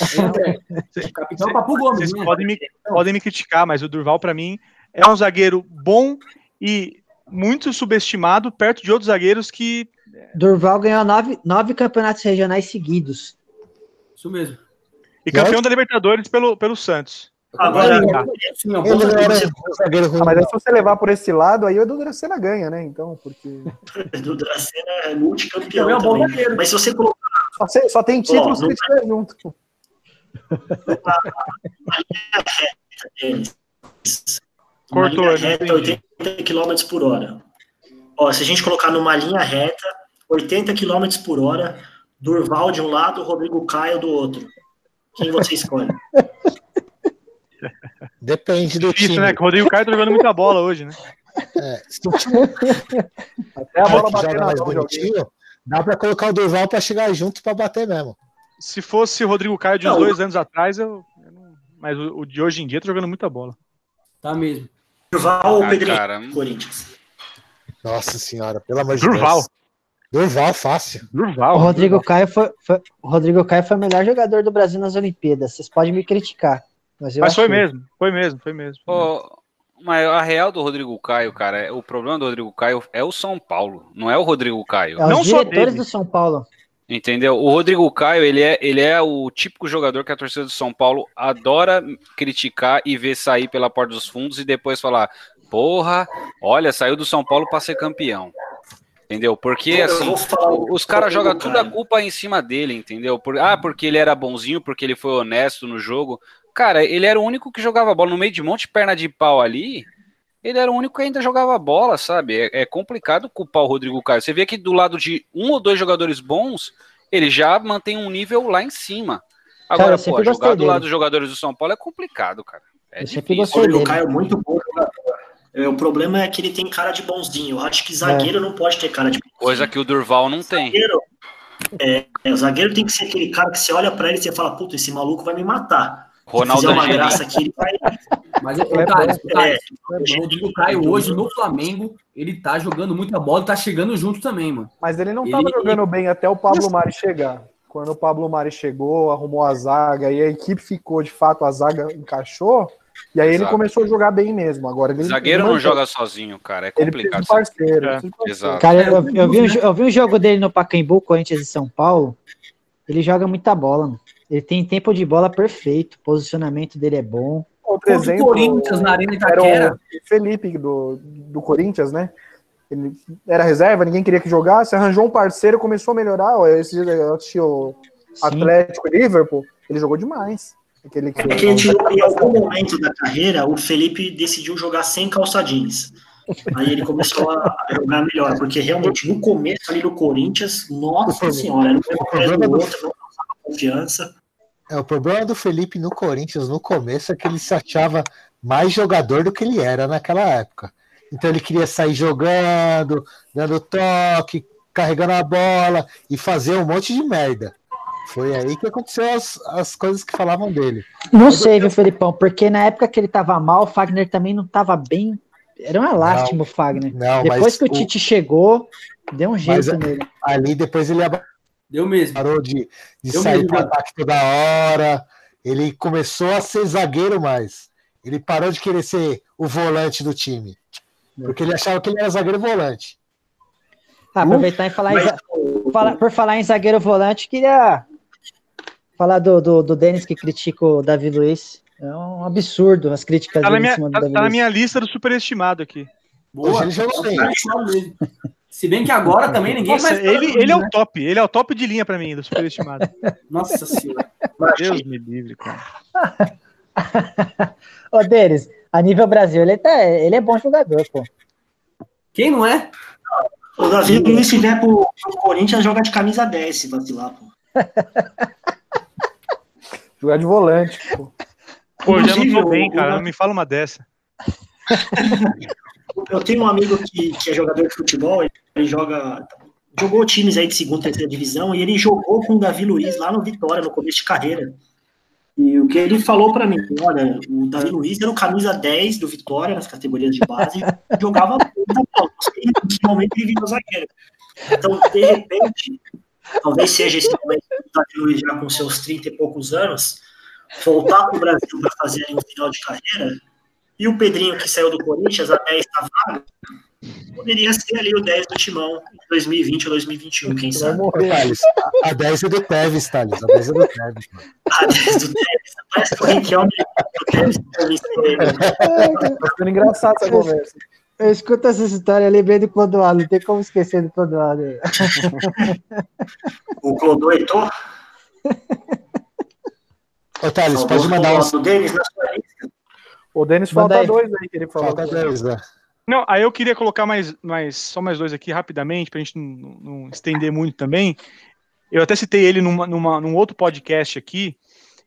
É. Capitão Papo Gomes, Vocês né? podem me, podem me criticar, mas o Durval, para mim, é um zagueiro bom e muito subestimado perto de outros zagueiros que. Durval ganhou nove, nove campeonatos regionais seguidos. Isso mesmo. E campeão da Libertadores pelo, pelo Santos. Agora, é zagueiro ruim. Ah, mas se você levar por esse lado, aí o Edu Dracena ganha, né? Então, porque. do Dracena é multicampeão é um bom também. Mas se você colocar Só, se- só tem título Ó, se não ele estiver junto. Cortou, uma linha não reta, entendi. 80 km por hora. Ó, se a gente colocar numa linha reta, 80 km por hora, Durval de um lado, Rodrigo Caio do outro. Quem você escolhe? Depende do Difícil, time. né? Que o Rodrigo Caio tá jogando muita bola hoje, né? É, se o time Até a bola bater joga na mais bonitinho, dá pra colocar o Durval pra chegar junto pra bater mesmo. Se fosse o Rodrigo Caio de uns Não. dois anos atrás, eu. eu não- Mas o, de hoje em dia tá jogando muita bola. Tá mesmo. Durval ou Ah, Pedrinho? cara. Corinthians. Nossa senhora, pelo amor de Durval. Deus. Durval, fácil. Durval. O Rodrigo Caio foi, foi- o Rodrigo Caio foi o melhor jogador do Brasil nas Olimpíadas. Vocês podem me criticar. Mas, eu Mas foi mesmo, foi mesmo, foi mesmo. Ô, mas a real do Rodrigo Caio, cara, é- o problema do Rodrigo Caio é o São Paulo, não é o Rodrigo Caio. É os Não só diretores do São Paulo. Entendeu? O Rodrigo Caio, ele é, ele é o típico jogador que a torcida do São Paulo adora criticar e ver sair pela porta dos fundos e depois falar: porra, olha, saiu do São Paulo para ser campeão. Entendeu? Porque Eu assim, os caras jogam tudo a culpa em cima dele, entendeu? Por, ah, porque ele era bonzinho, porque ele foi honesto no jogo. Cara, ele era o único que jogava bola no meio de um monte de perna de pau ali. ele era o único que ainda jogava bola, sabe? É, é, complicado culpar o Rodrigo Caio. Você vê que do lado de um ou dois jogadores bons, ele já mantém um nível lá em cima. Agora, cara, pô, jogar do lado dos jogadores do São Paulo é complicado, cara. É eu difícil. O Rodrigo Caio é muito bom jogador. É, o problema é que ele tem cara de bonzinho. Eu acho que zagueiro é. não pode ter cara de bonzinho. Coisa que o Durval não tem. Zagueiro, é, o zagueiro tem que ser aquele cara que você olha para ele e você fala, puta, esse maluco vai me matar. Ronaldo Se uma graça aqui, ele vai. Mas é, cara, é, o Rodrigo Caio hoje no Flamengo, ele tá jogando muita bola e tá chegando junto também, mano. Mas ele não tava ele... jogando bem até o Pablo Mari chegar. Quando o Pablo Mari chegou, arrumou a zaga e a equipe ficou, de fato, a zaga encaixou. E aí Exato. ele começou a jogar bem mesmo. Agora ele, Zagueiro não joga sozinho, cara. É complicado. Ele parceiro. É. Exato. Cara, eu, eu, vi um, eu vi um jogo dele no Pacaembu, Corinthians e São Paulo. Ele joga muita bola, mano. Ele tem tempo de bola perfeito, o posicionamento dele é bom. Outro exemplo, Corinthians na Arena Itaquera. o Felipe do, do Corinthians, né? Ele era reserva, ninguém queria que jogasse, arranjou um parceiro, começou a melhorar. Esse dia eu assisti o Atlético e Liverpool, ele jogou demais. Aquele que... É que gente, em algum momento da carreira, o Felipe decidiu jogar sem calça jeans. Aí ele começou a jogar melhor, porque realmente no começo ali no Corinthians, nossa senhora, era um do outro, confiança. É, o problema do Felipe no Corinthians no começo é que ele se achava mais jogador do que ele era naquela época. Então ele queria sair jogando, dando toque, carregando a bola e fazer um monte de merda. Foi aí que aconteceu as, as coisas que falavam dele. Não sei, viu, Felipão? Porque na época que ele tava mal, o Fagner também não tava bem. Era uma lástima o Fagner. Não, depois que o, o Tite chegou, deu um jeito nele. Ali depois ele Deu mesmo. Parou de, de sair para ataque toda hora. Ele começou a ser zagueiro mais. Ele parou de querer ser o volante do time. Porque ele achava que ele era zagueiro volante. Ah, aproveitar e falar, Mas... em, fala, por falar em zagueiro volante, queria falar do, do, do Denis que critica o Davi Luiz. É um absurdo as críticas tá dele minha, tá, tá na minha lista do superestimado aqui. Boa, ele jogou bem. Se bem que agora também ninguém Nossa, mais. Ele, ele é o né? top, ele é o top de linha para mim, do superestimado. Nossa senhora. Deus me livre, cara. Ô, Denis, a nível Brasil, ele, tá, ele é bom jogador, pô. Quem não é? O Davi Luiz, se vier pro, pro Corinthians, joga de camisa 10, se vacilar, pô. Jogar de volante, pô. Pô, já não tô bem, cara. Não me fala uma dessa. Eu tenho um amigo que, que é jogador de futebol, ele joga. Jogou times aí de segunda e terceira divisão e ele jogou com o Davi Luiz lá no Vitória, no começo de carreira. E o que ele falou para mim, olha, o Davi Luiz era o camisa 10 do Vitória nas categorias de base, jogava muita bola. Momento ele virou zagueiro. Então, de repente, talvez seja esse momento do Davi Luiz já com seus 30 e poucos anos, voltar para o Brasil para fazer um final de carreira, e o Pedrinho que saiu do Corinthians, a 10 da vaga, poderia ser ali o 10 do Timão em 2020 ou 2021, quem sabe. A 10 é do Tevez, Thales. A 10 é do Tevez. A 10 do Tevez. Parece que o Riquelme do Tevez Tá ficando engraçado essa conversa. Eu escuto essa história, eu lembrei do Clodoaldo, não tem como esquecer do Clodoaldo. o Clodo Heitor? Ô, Thales, pode mandar um... O Denis na sua lista. O Denis falta dois aí que ele falou. Falta dois, né? Não, aí eu queria colocar mais, mais só mais dois aqui rapidamente, para a gente não, não, estender muito também. Eu até citei ele numa, numa, num outro podcast aqui.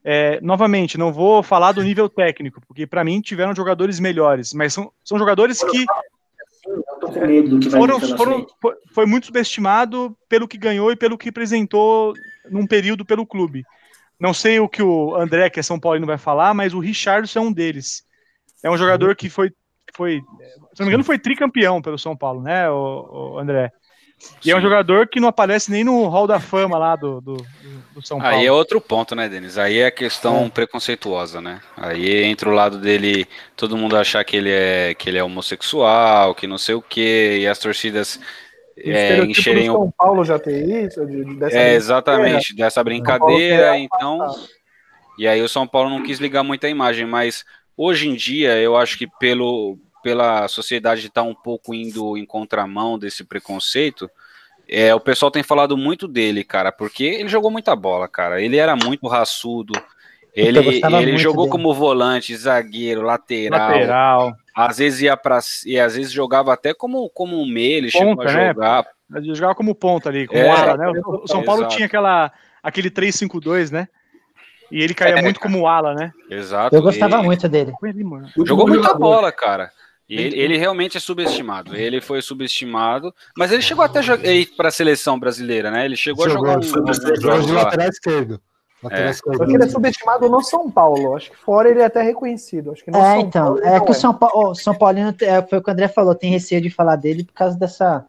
É, novamente, não vou falar do nível técnico, porque para mim tiveram jogadores melhores, mas são, são jogadores que foram, foram, foi muito subestimado pelo que ganhou e pelo que apresentou num período pelo clube. Não sei o que o André, que é São Paulino, vai falar, mas o Richardson é um deles. É um jogador que foi foi, se não me engano, foi tricampeão pelo São Paulo, né, o, o André? E Sim. é um jogador que não aparece nem no hall da fama lá do, do, do São Paulo. Aí é outro ponto, né, Denis? Aí é questão é. preconceituosa, né? Aí entra o lado dele, todo mundo achar que ele é que ele é homossexual, que não sei o quê, e as torcidas é, encherem o São Paulo já tem isso, dessa é exatamente dessa brincadeira, então. E aí o São Paulo não quis ligar muita imagem, mas Hoje em dia, eu acho que pelo, pela sociedade estar tá um pouco indo em contramão desse preconceito, é, o pessoal tem falado muito dele, cara, porque ele jogou muita bola, cara. Ele era muito raçudo. Ele, ele jogou dele. como volante, zagueiro, lateral. lateral. Às vezes ia para e às vezes jogava até como como um meio, ele ponta, chegou a né? jogar. Ele jogava como ponta ali, com é, ala, né? O São Paulo Exato. tinha aquela aquele 3-5-2, né? E ele caía é, muito cara. como ala, né? Exato. Eu gostava e... muito dele. Jogou muita bola, cara. E ele, ele, realmente é subestimado. Ele foi subestimado, mas ele chegou até a ir para a seleção brasileira, né? Ele chegou, chegou a jogar um, um, um de lateral esquerdo. É. Só que ele é subestimado no São Paulo. Acho que fora ele é até reconhecido. Acho que no é, São então. Paulo, é que o São, Paulo, o São Paulino, é, foi o que o André falou, tem receio de falar dele por causa dessa,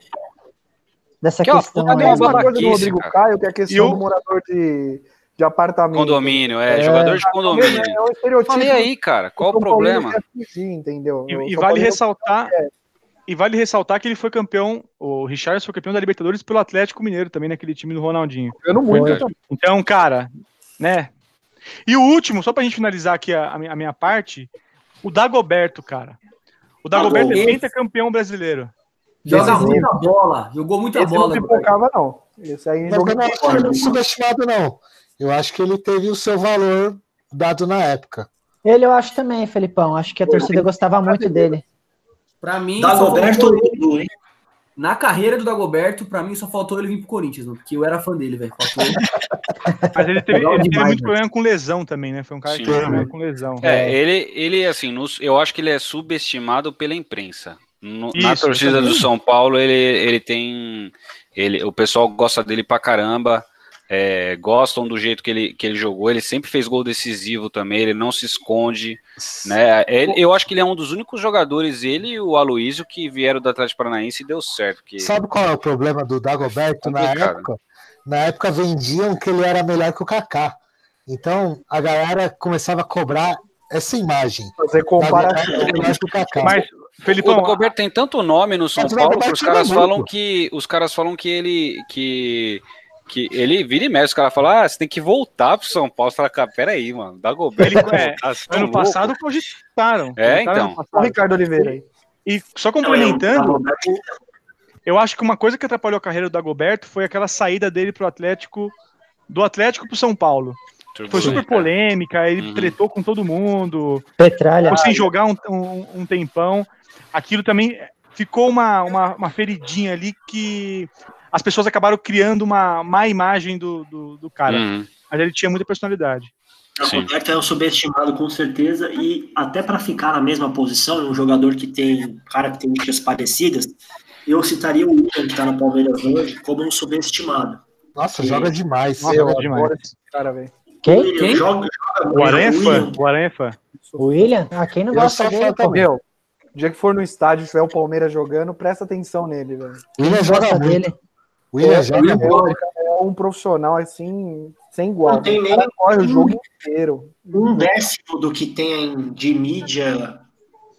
dessa que, questão. Ó, a mesma coisa do Rodrigo cara. Caio, que é a questão do morador de, de apartamento. Condomínio, é, é jogador de condomínio. É, um estereotipo. Falei aí, cara, qual o problema? Fugir, entendeu? E, e vale ressaltar. É. E vale ressaltar que ele foi campeão, o Richard foi campeão da Libertadores pelo Atlético Mineiro também naquele time do Ronaldinho. Eu não muito. Então, cara, né? E o último, só pra gente finalizar aqui a, a minha parte, o Dagoberto, cara. O Dagoberto é pentacampeão brasileiro. Joga muita bola, jogou muita esse bola. Não pipocava, não. Esse aí Mas eu não ele subestimado, não. Eu acho que ele teve o seu valor dado na época. Ele eu acho também, Felipão. Acho que a torcida gostava muito dele. Para mim, Dagoberto Dudu, hein? Na carreira do Dagoberto, para mim só faltou ele vir pro Corinthians, não, porque eu era fã dele, velho. Mas ele teve, ele teve muito problema com lesão também, né? Foi um cara Sim. que teve problema com lesão. É, ele, ele assim, nos, eu acho que ele é subestimado pela imprensa. No, Isso, na torcida do São Paulo, ele, ele tem. Ele, o pessoal gosta dele pra caramba é, gostam do jeito que ele, que ele jogou. Ele sempre fez gol decisivo também, ele não se esconde. Né? Ele, eu acho que ele é um dos únicos jogadores, ele e o Aloísio, que vieram do Atlético Paranaense e deu certo. Que... Sabe qual é o problema do Dagoberto na época? Na época vendiam que ele era melhor que o Kaká. Então a galera começava a cobrar essa imagem. Fazer comparação. Mas, Felipão, o Dagoberto tem tanto nome no São Paulo que os caras falam que os caras falam que ele que que ele vira e mexe, os caras falam, ah, você tem que voltar pro São Paulo. Você fala, cara, peraí, mano, dá Ele, é, ano passado cogitaram. É, então. O Ricardo Oliveira aí. E só complementando, eu acho que uma coisa que atrapalhou a carreira do Dagoberto foi aquela saída dele pro Atlético, do Atlético pro São Paulo. Foi super polêmica, ele uhum. tretou com todo mundo. Petralha. Ficou sem jogar um, um, um, tempão. Aquilo também ficou uma, uma, uma feridinha ali que as pessoas acabaram criando uma má imagem do, do, do cara. Uhum. Mas ele tinha muita personalidade. O Roberto é um subestimado com certeza e até para ficar na mesma posição, um jogador que tem características parecidas, eu citaria o William, que está no Palmeiras hoje, como um subestimado. Nossa, joga demais. Nossa, joga demais. Cara, quem? Quem? Joga, joga o fã. O fã. O William? Ah, quem não gosta dele? Meu, o dia que for no estádio e tiver o Palmeiras jogando, presta atenção nele, velho. William joga dele. O William joga bola, é um profissional assim, sem igual. Não tem nem corre o jogo inteiro. Um décimo do que tem de mídia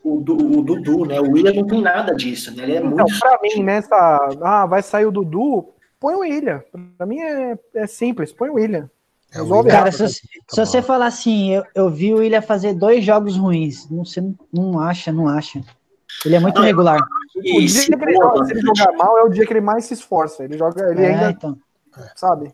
o, o, Dudu, né? O William não tem nada disso, né? Ele é então, muito. Pra mim, nessa. Ah, vai sair o Dudu, põe o William. Pra mim é, é simples, põe o William. É Resolve Cara, se, se, você falar assim, eu, eu vi o William fazer dois jogos ruins, não, você não acha, não acha. Ele é muito não, regular. O dia que ele, joga, se ele jogar mal é o dia que ele mais se esforça. Ele joga, ele é, ainda. Então. Sabe?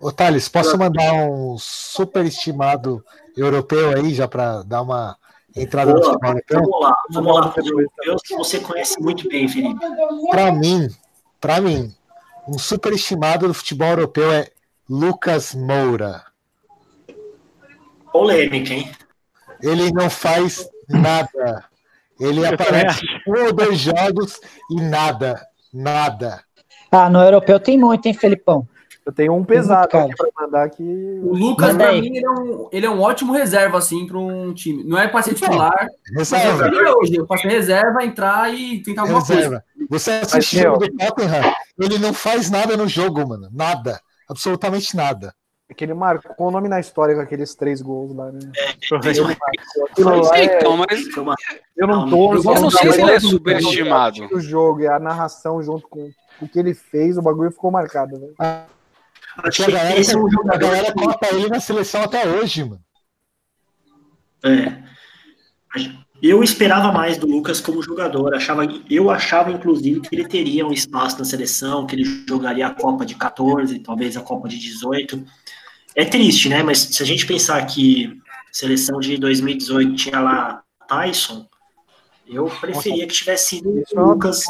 Ô, Thales, posso mandar um super estimado europeu aí, já para dar uma entrada Boa, no futebol europeu? Vamos lá, vamos lá. Europeus que você conhece muito bem, Felipe. Para mim, para mim, um super estimado do futebol europeu é Lucas Moura. Polêmica, hein? Ele não faz nada. Ele eu aparece um ou dois jogos e nada, nada. Ah, no europeu tem muito, hein, Felipão? Eu tenho um pesado aqui para mandar aqui. O Lucas, para mim, ele é, um, ele é um ótimo reserva, assim, para um time. Não é para ser titular. Reserva. Mas eu hoje. Eu faço reserva, entrar e tentar alguma reserva. coisa. Você assistiu o do Tottenham, ele não faz nada no jogo, mano. Nada. Absolutamente nada. É que ele marcou o nome na história com aqueles três gols lá, né? É, é, então, mas eu não tô. Eu não sei se ele é superestimado. O jogo e a narração junto com o que ele fez, o bagulho ficou marcado, né? Acho que a galera, esse é um a galera cota ele na seleção até hoje, mano. É. Eu esperava mais do Lucas como jogador. Achava, eu achava, inclusive, que ele teria um espaço na seleção, que ele jogaria a Copa de 14, talvez a Copa de 18. É triste, né? Mas se a gente pensar que seleção de 2018 tinha lá Tyson, Eu preferia que tivesse sido o Lucas.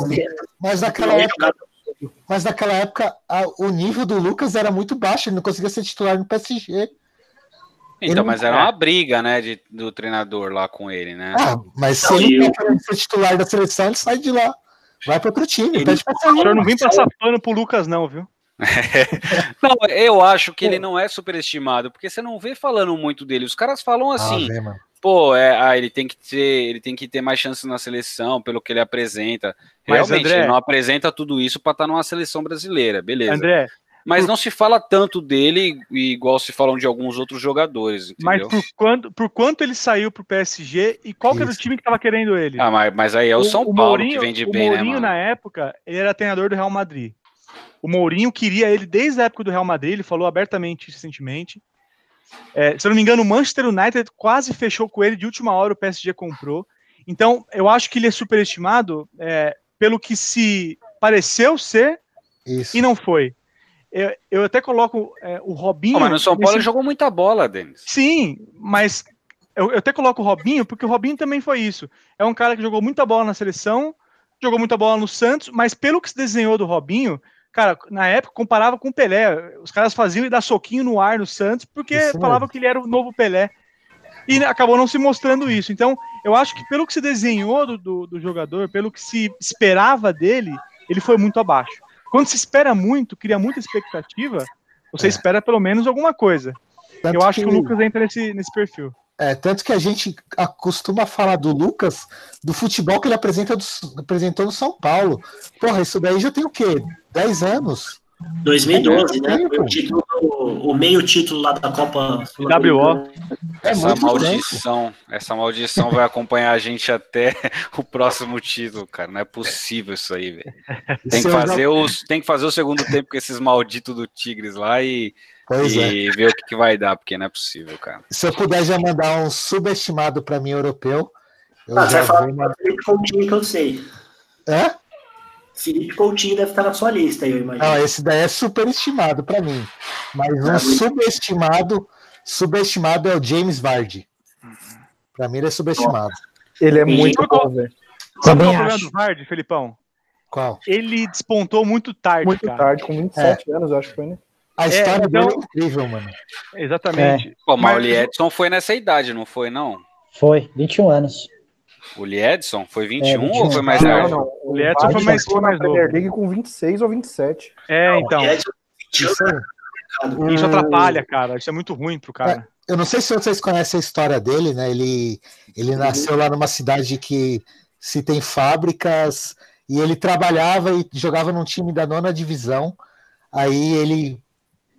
Mas naquela época, mas naquela época a, o nível do Lucas era muito baixo, ele não conseguia ser titular no PSG. Então, mas era uma briga, né, de, do treinador lá com ele, né? Ah, mas se ele não quer ser titular da seleção, ele sai de lá. Vai para outro time. Ele, pede pra sair, eu não vim passar pano pro Lucas, não, viu? Não, eu acho que ele não é superestimado, porque você não vê falando muito dele. Os caras falam assim, ah, pô, é, ah, ele tem que ter, ele tem que ter mais chances na seleção pelo que ele apresenta. Realmente, Mas, André, ele não apresenta tudo isso para estar tá numa seleção brasileira, beleza? André, mas não se fala tanto dele igual se falam de alguns outros jogadores. Entendeu? Mas por quanto, por quanto ele saiu pro PSG e qual que era o time que tava querendo ele? Ah, mas, mas aí é o, o São o Paulo Mourinho, que vende bem, né? O Mourinho, na época, ele era treinador do Real Madrid. O Mourinho queria ele desde a época do Real Madrid, ele falou abertamente recentemente. É, se eu não me engano, o Manchester United quase fechou com ele de última hora, o PSG comprou. Então, eu acho que ele é superestimado é, pelo que se pareceu ser Isso. e não foi. Eu, eu até coloco é, o Robinho. mas no São Paulo ele jogou muita bola, Denis. Sim, mas eu, eu até coloco o Robinho, porque o Robinho também foi isso. É um cara que jogou muita bola na seleção, jogou muita bola no Santos, mas pelo que se desenhou do Robinho, cara, na época comparava com o Pelé. Os caras faziam e dar soquinho no ar no Santos, porque isso falavam que ele era o novo Pelé. E acabou não se mostrando isso. Então, eu acho que pelo que se desenhou do, do, do jogador, pelo que se esperava dele, ele foi muito abaixo. Quando se espera muito, cria muita expectativa, você é. espera pelo menos alguma coisa. Tanto Eu acho que, que o Lucas entra nesse, nesse perfil. É, tanto que a gente acostuma falar do Lucas, do futebol que ele apresenta do, apresentou no São Paulo. Porra, isso daí já tem o quê? 10 anos? 2012, é, né? O, título, o, meio título lá da Copa WO. É essa maldição, tempo. essa maldição vai acompanhar a gente até o próximo título, cara. Não é possível isso aí, velho. Tem que fazer os, tem que fazer o segundo tempo com esses malditos do Tigres lá e, e é. ver o que, que, vai dar, porque não é possível, cara. Se eu puder já mandar um subestimado para mim europeu, eu ah, já você vai falar uma... que eu sei. É? Felipe Coutinho deve estar na sua lista, eu imagino. Não, esse daí é superestimado para mim. Mas um subestimado, subestimado é o James Vardy. Para mim ele é subestimado. Ele é muito bom, velho. Sabe qual é o problema do Vardy, Felipão? Qual? Ele despontou muito tarde, Muito cara. tarde, com 27 é. anos, eu acho que foi, né? A história é, então... dele é incrível, mano. Exatamente. É. Pô, mas o Edson foi nessa idade, não foi, não? Foi, 21 anos. O Liedson foi 21, é, 21 ou foi mais tarde? Não, não. O Liedson foi mais, foi mais novo. Premier League com 26 ou 27. É, então. Isso, isso atrapalha, cara. Isso é muito ruim pro cara. É, eu não sei se vocês conhecem a história dele, né? Ele, ele nasceu lá numa cidade que se tem fábricas e ele trabalhava e jogava num time da nona divisão. Aí ele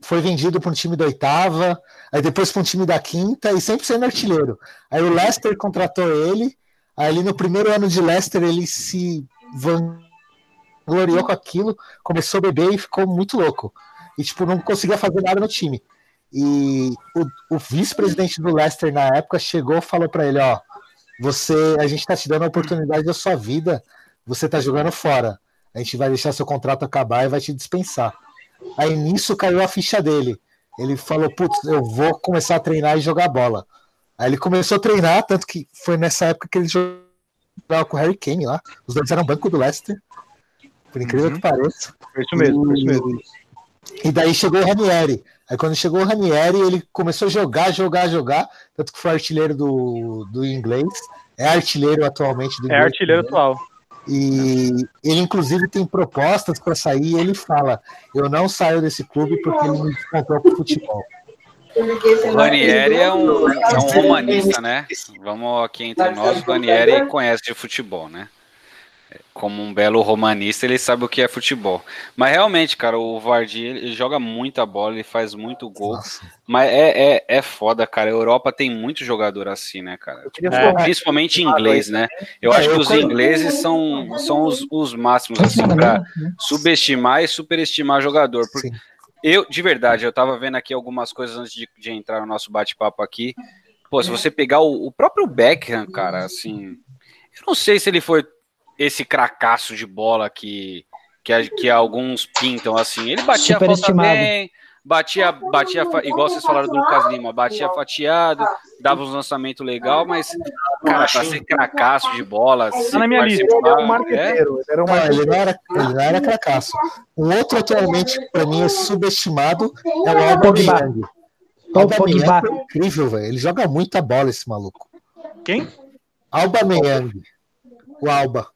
foi vendido para um time da oitava, aí depois para um time da quinta e sempre sendo artilheiro. Aí o Leicester contratou ele Ali no primeiro ano de Leicester, ele se vangloriou com aquilo, começou a beber e ficou muito louco. E, tipo, não conseguia fazer nada no time. E o, o vice-presidente do Leicester na época chegou e falou para ele: Ó, você, a gente tá te dando a oportunidade da sua vida, você tá jogando fora. A gente vai deixar seu contrato acabar e vai te dispensar. Aí nisso caiu a ficha dele. Ele falou: Putz, eu vou começar a treinar e jogar bola. Aí ele começou a treinar, tanto que foi nessa época que ele jogava com o Harry Kane lá. Os dois eram banco do Leicester. Por incrível uhum. que pareça. Foi isso mesmo, foi isso mesmo. E daí chegou o Ranieri. Aí quando chegou o Ranieri, ele começou a jogar, jogar, jogar. Tanto que foi artilheiro do, do inglês. É artilheiro atualmente do é inglês. É artilheiro também. atual. E ele, inclusive, tem propostas para sair. E ele fala: Eu não saio desse clube porque ele me descontou pro futebol. O Ranieri é um, é um romanista, né? Vamos aqui entre nós, o Ranieri conhece de futebol, né? Como um belo romanista, ele sabe o que é futebol. Mas realmente, cara, o Vardy ele joga muita bola, ele faz muito gol. Nossa. Mas é, é, é foda, cara. A Europa tem muito jogador assim, né, cara? É, principalmente inglês, né? Eu acho que os ingleses são, são os, os máximos, assim, pra subestimar e superestimar jogador. Porque Sim eu, de verdade, eu tava vendo aqui algumas coisas antes de, de entrar no nosso bate-papo aqui. Pô, se você pegar o, o, próprio Beckham, cara, assim. Eu não sei se ele foi esse cracaço de bola que, que, que alguns pintam assim. Ele batia a falta bem, batia, batia, igual vocês falaram do Lucas Lima, batia fatiado, dava uns lançamentos legal, mas, cara, pra ser cracaço de bola. Tá na minha lista. Ele era um marqueteiro. Ele, era um ele não era, ele não era cracaço. Um outro atualmente, pra mim, é subestimado é o. O Alba Pogba. Meyang é incrível, velho. Ele joga muita bola, esse maluco. Quem? Alba Meyang. O Alba.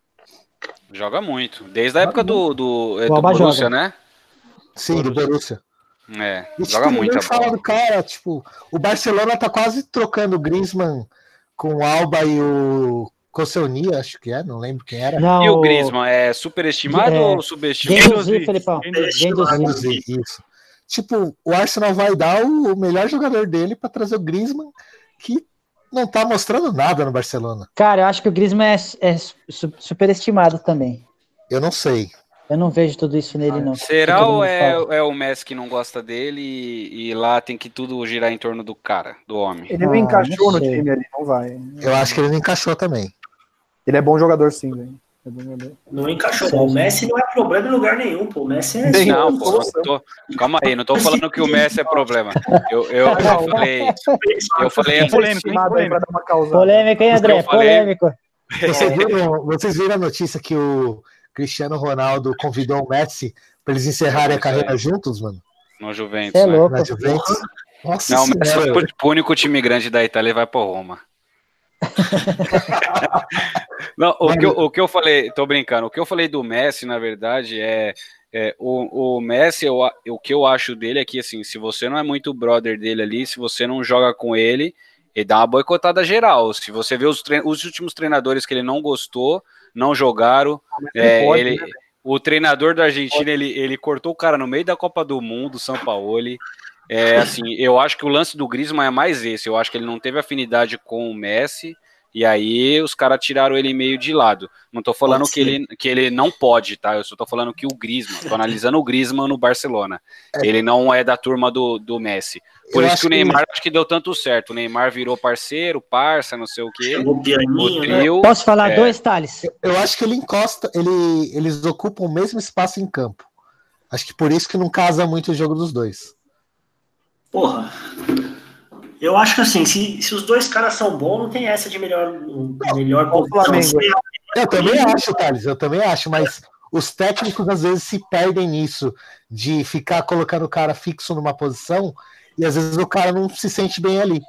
Joga muito. Desde a época do, do, é, O do Alba Borussia, joga. né? Sim, do Borussia. É, E, joga tipo, muita ninguém fala bola. do cara, tipo, o Barcelona tá quase trocando o Griezmann com o Alba e o Koscielny, acho que é, não lembro quem era. Não, E o Griezmann, é superestimado É, ou subestimado? Gendozi, Felipão. Gendozi. Isso. Tipo, o Arsenal vai dar o, o melhor jogador dele pra trazer o Griezmann, que não tá mostrando nada no Barcelona. Cara, eu acho que o Griezmann é, é su- superestimado também. Eu não sei. Eu não vejo tudo isso nele, não. Será ou é, é o Messi que não gosta dele e, e lá tem que tudo girar em torno do cara, do homem? Ele não Ah, encaixou não no time ali, não vai. Eu acho que ele não encaixou também. Ele é bom jogador sim, velho. É. Não encaixou. O Messi não é problema em lugar nenhum, pô. O Messi é. Tem- Não, não, pô, não tô- calma aí, não tô falando que o Messi é problema. Eu, eu, eu falei, eu falei assim, Polêmico, Polêmico. dar uma causada. Polêmica, hein, André? Polêmico. Vocês viram, a notícia que o Cristiano Ronaldo convidou o Messi pra eles encerrarem a carreira juntos, mano? no Juventus, é né? louco. Na Juventus? Nossa Não, o Messi foi pro único time grande da Itália e vai pro Roma. Não, o que, eu, o que eu falei, tô brincando, o que eu falei do Messi, na verdade, é, é, o, o Messi, eu, o que eu acho dele é que, assim, se você não é muito brother dele ali, se você não joga com ele, ele dá uma boicotada geral. Se você vê os, os últimos treinadores que ele não gostou, não jogaram, é, pode, ele, né, o treinador da Argentina, ele, ele cortou o cara no meio da Copa do Mundo, São Paulo. É, assim, eu acho que o lance do Griezmann é mais esse. Eu acho que ele não teve afinidade com o Messi. E aí os caras tiraram ele meio de lado. Não tô falando que ele, que ele não pode, tá? Eu só tô falando que o Griezmann, tô analisando o Griezmann no Barcelona. Ele não é da turma do, do Messi. Por Eu isso que o que- Neymar acho que deu tanto certo. O Neymar virou parceiro, parça, não sei o quê. O pianinho, né? Posso falar É. dois, Thales? Eu acho que ele encosta, ele, eles ocupam o mesmo espaço em campo. Acho que por isso que não casa muito o jogo dos dois. Porra. Eu acho que assim, se, se os dois caras são bons, não tem essa de melhor, melhor o Flamengo aí. Eu também acho, Thales, eu também acho, mas os técnicos às vezes se perdem nisso, de ficar colocando o cara fixo numa posição, e às vezes o cara não se sente bem ali.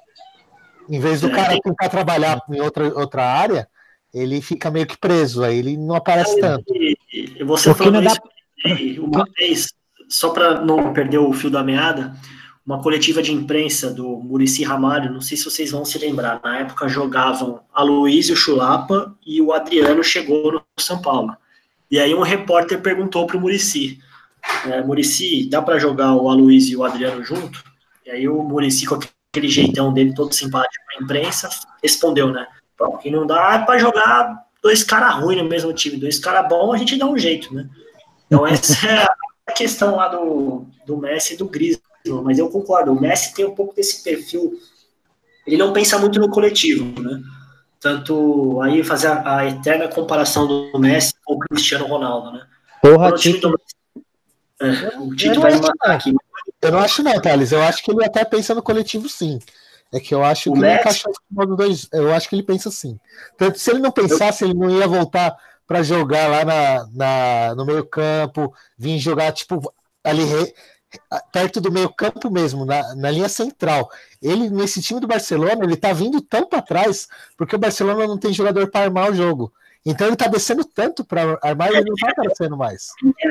Em vez do É, cara tentar trabalhar em outra, outra área, ele fica meio que preso, aí ele não aparece tanto. E- e Você Porque falando dá- isso uma vez, só para não perder o fio da meada, uma coletiva de imprensa do Murici Ramalho, não sei se vocês vão se lembrar, na época jogavam a Luiz e o Chulapa e o Adriano chegou no São Paulo. E aí um repórter perguntou para o Murici, é, Murici, dá para jogar o Aloysio e o Adriano junto? E aí o Murici, com aquele jeitão dele todo simpático na imprensa, respondeu, né? Bom, que não dá é para jogar dois caras ruins no mesmo time, dois caras bons a gente dá um jeito, né? Então essa é a questão lá do, do Messi e do Griezmann, mas eu concordo, o Messi tem um pouco desse perfil, ele não pensa muito no coletivo, né? Tanto aí fazer a, a eterna comparação do Messi com o Cristiano Ronaldo, né? Porra, o time Tito. do é, o Tito Eu vai matar aqui. Eu não acho não, Thales, eu acho que ele até pensa no coletivo sim. É que eu acho O que ele Messi- encaixou esse modo dois. Eu acho que ele pensa assim. Tanto se ele não pensasse, ele não ia voltar para jogar lá na, na- no meio campo, vir jogar tipo ali perto do meio campo mesmo, na, na linha central. Ele nesse time do Barcelona, ele tá vindo tão para trás porque o Barcelona não tem jogador para armar o jogo. Então ele tá descendo tanto para armar e ele não tá aparecendo mais.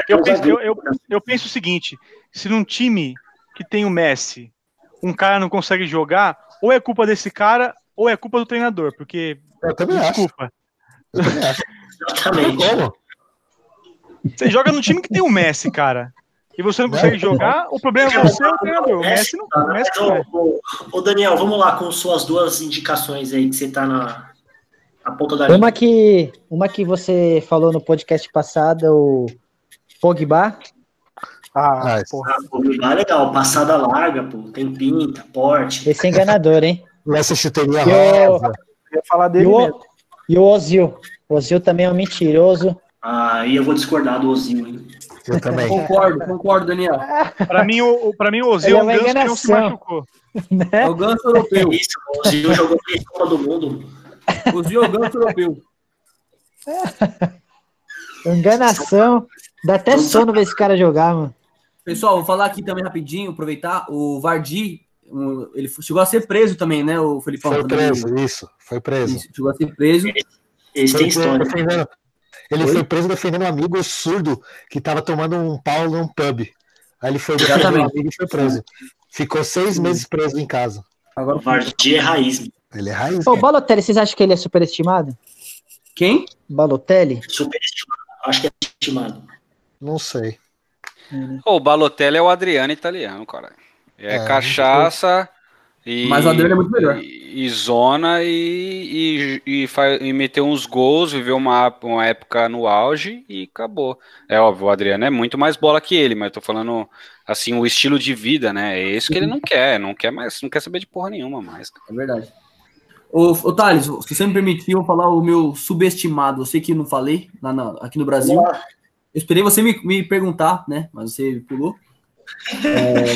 Eu penso, eu, eu, eu penso o seguinte: se num time que tem o Messi, um cara não consegue jogar, ou é culpa desse cara, ou é culpa do treinador, porque. Eu também acho. Desculpa. Eu também acho. Exatamente. Você joga no time que tem o Messi, cara. E você não consegue jogar, o problema é você e o treinador. O Messi não. O Messi não é. ô, Daniel, vamos lá com suas duas indicações aí, que você tá na, na ponta da. Uma que, uma que você falou no podcast passado, o Pogba. Ah, Ah, porra. Ah, pô, ah, legal, passada larga, pô, tem pinta, porte. Esse é enganador, hein? Essa chuteria E o- rosa. Eu ia falar E dele o, mesmo. e o Ozil. O Ozil também é um mentiroso. Aí eu vou discordar do Ozil, hein? Eu também. Concordo, concordo, Daniel. Pra mim, o, pra mim, o Ozil é um é uma ganso que não se enganação. machucou. É o ganso europeu. Isso, o Zil jogou três Copa do Mundo. O Zio é o ganso europeu. Enganação. Dá até sono ver esse cara jogar, mano. Pessoal, vou falar aqui também rapidinho, aproveitar. O Vardy, um, ele chegou a ser preso também, né, o Felipão? Foi preso, isso. Foi preso. Isso, chegou a ser preso. Eles têm história. Ele Oi? foi preso defendendo um amigo surdo que tava tomando um pau num pub. Aí ele foi defender o Exatamente. amigo e foi preso. Ficou seis meses preso em casa. Agora, O Vardy é raiz. Ele é raiz. Ô, cara. Balotelli, vocês acham que ele é superestimado? quem? Balotelli? Superestimado. Acho que é estimado. Não sei. Ô, o Balotelli é o Adriano italiano, cara. É, É, cachaça e. Mas o Adriano é muito melhor. E, e zona e, e, e, fa- e meteu uns gols, viveu uma, uma época no auge e acabou. É óbvio, o Adriano é muito mais bola que ele, mas eu tô falando assim, o estilo de vida, né? É isso que ele não quer, não quer mais, não quer saber de porra nenhuma mais. É verdade. Ô, ô Thales, se você me permitir, eu vou falar o meu subestimado. Eu sei que não falei lá na- aqui no Brasil. Eu esperei você me, me perguntar, né? Mas você pulou.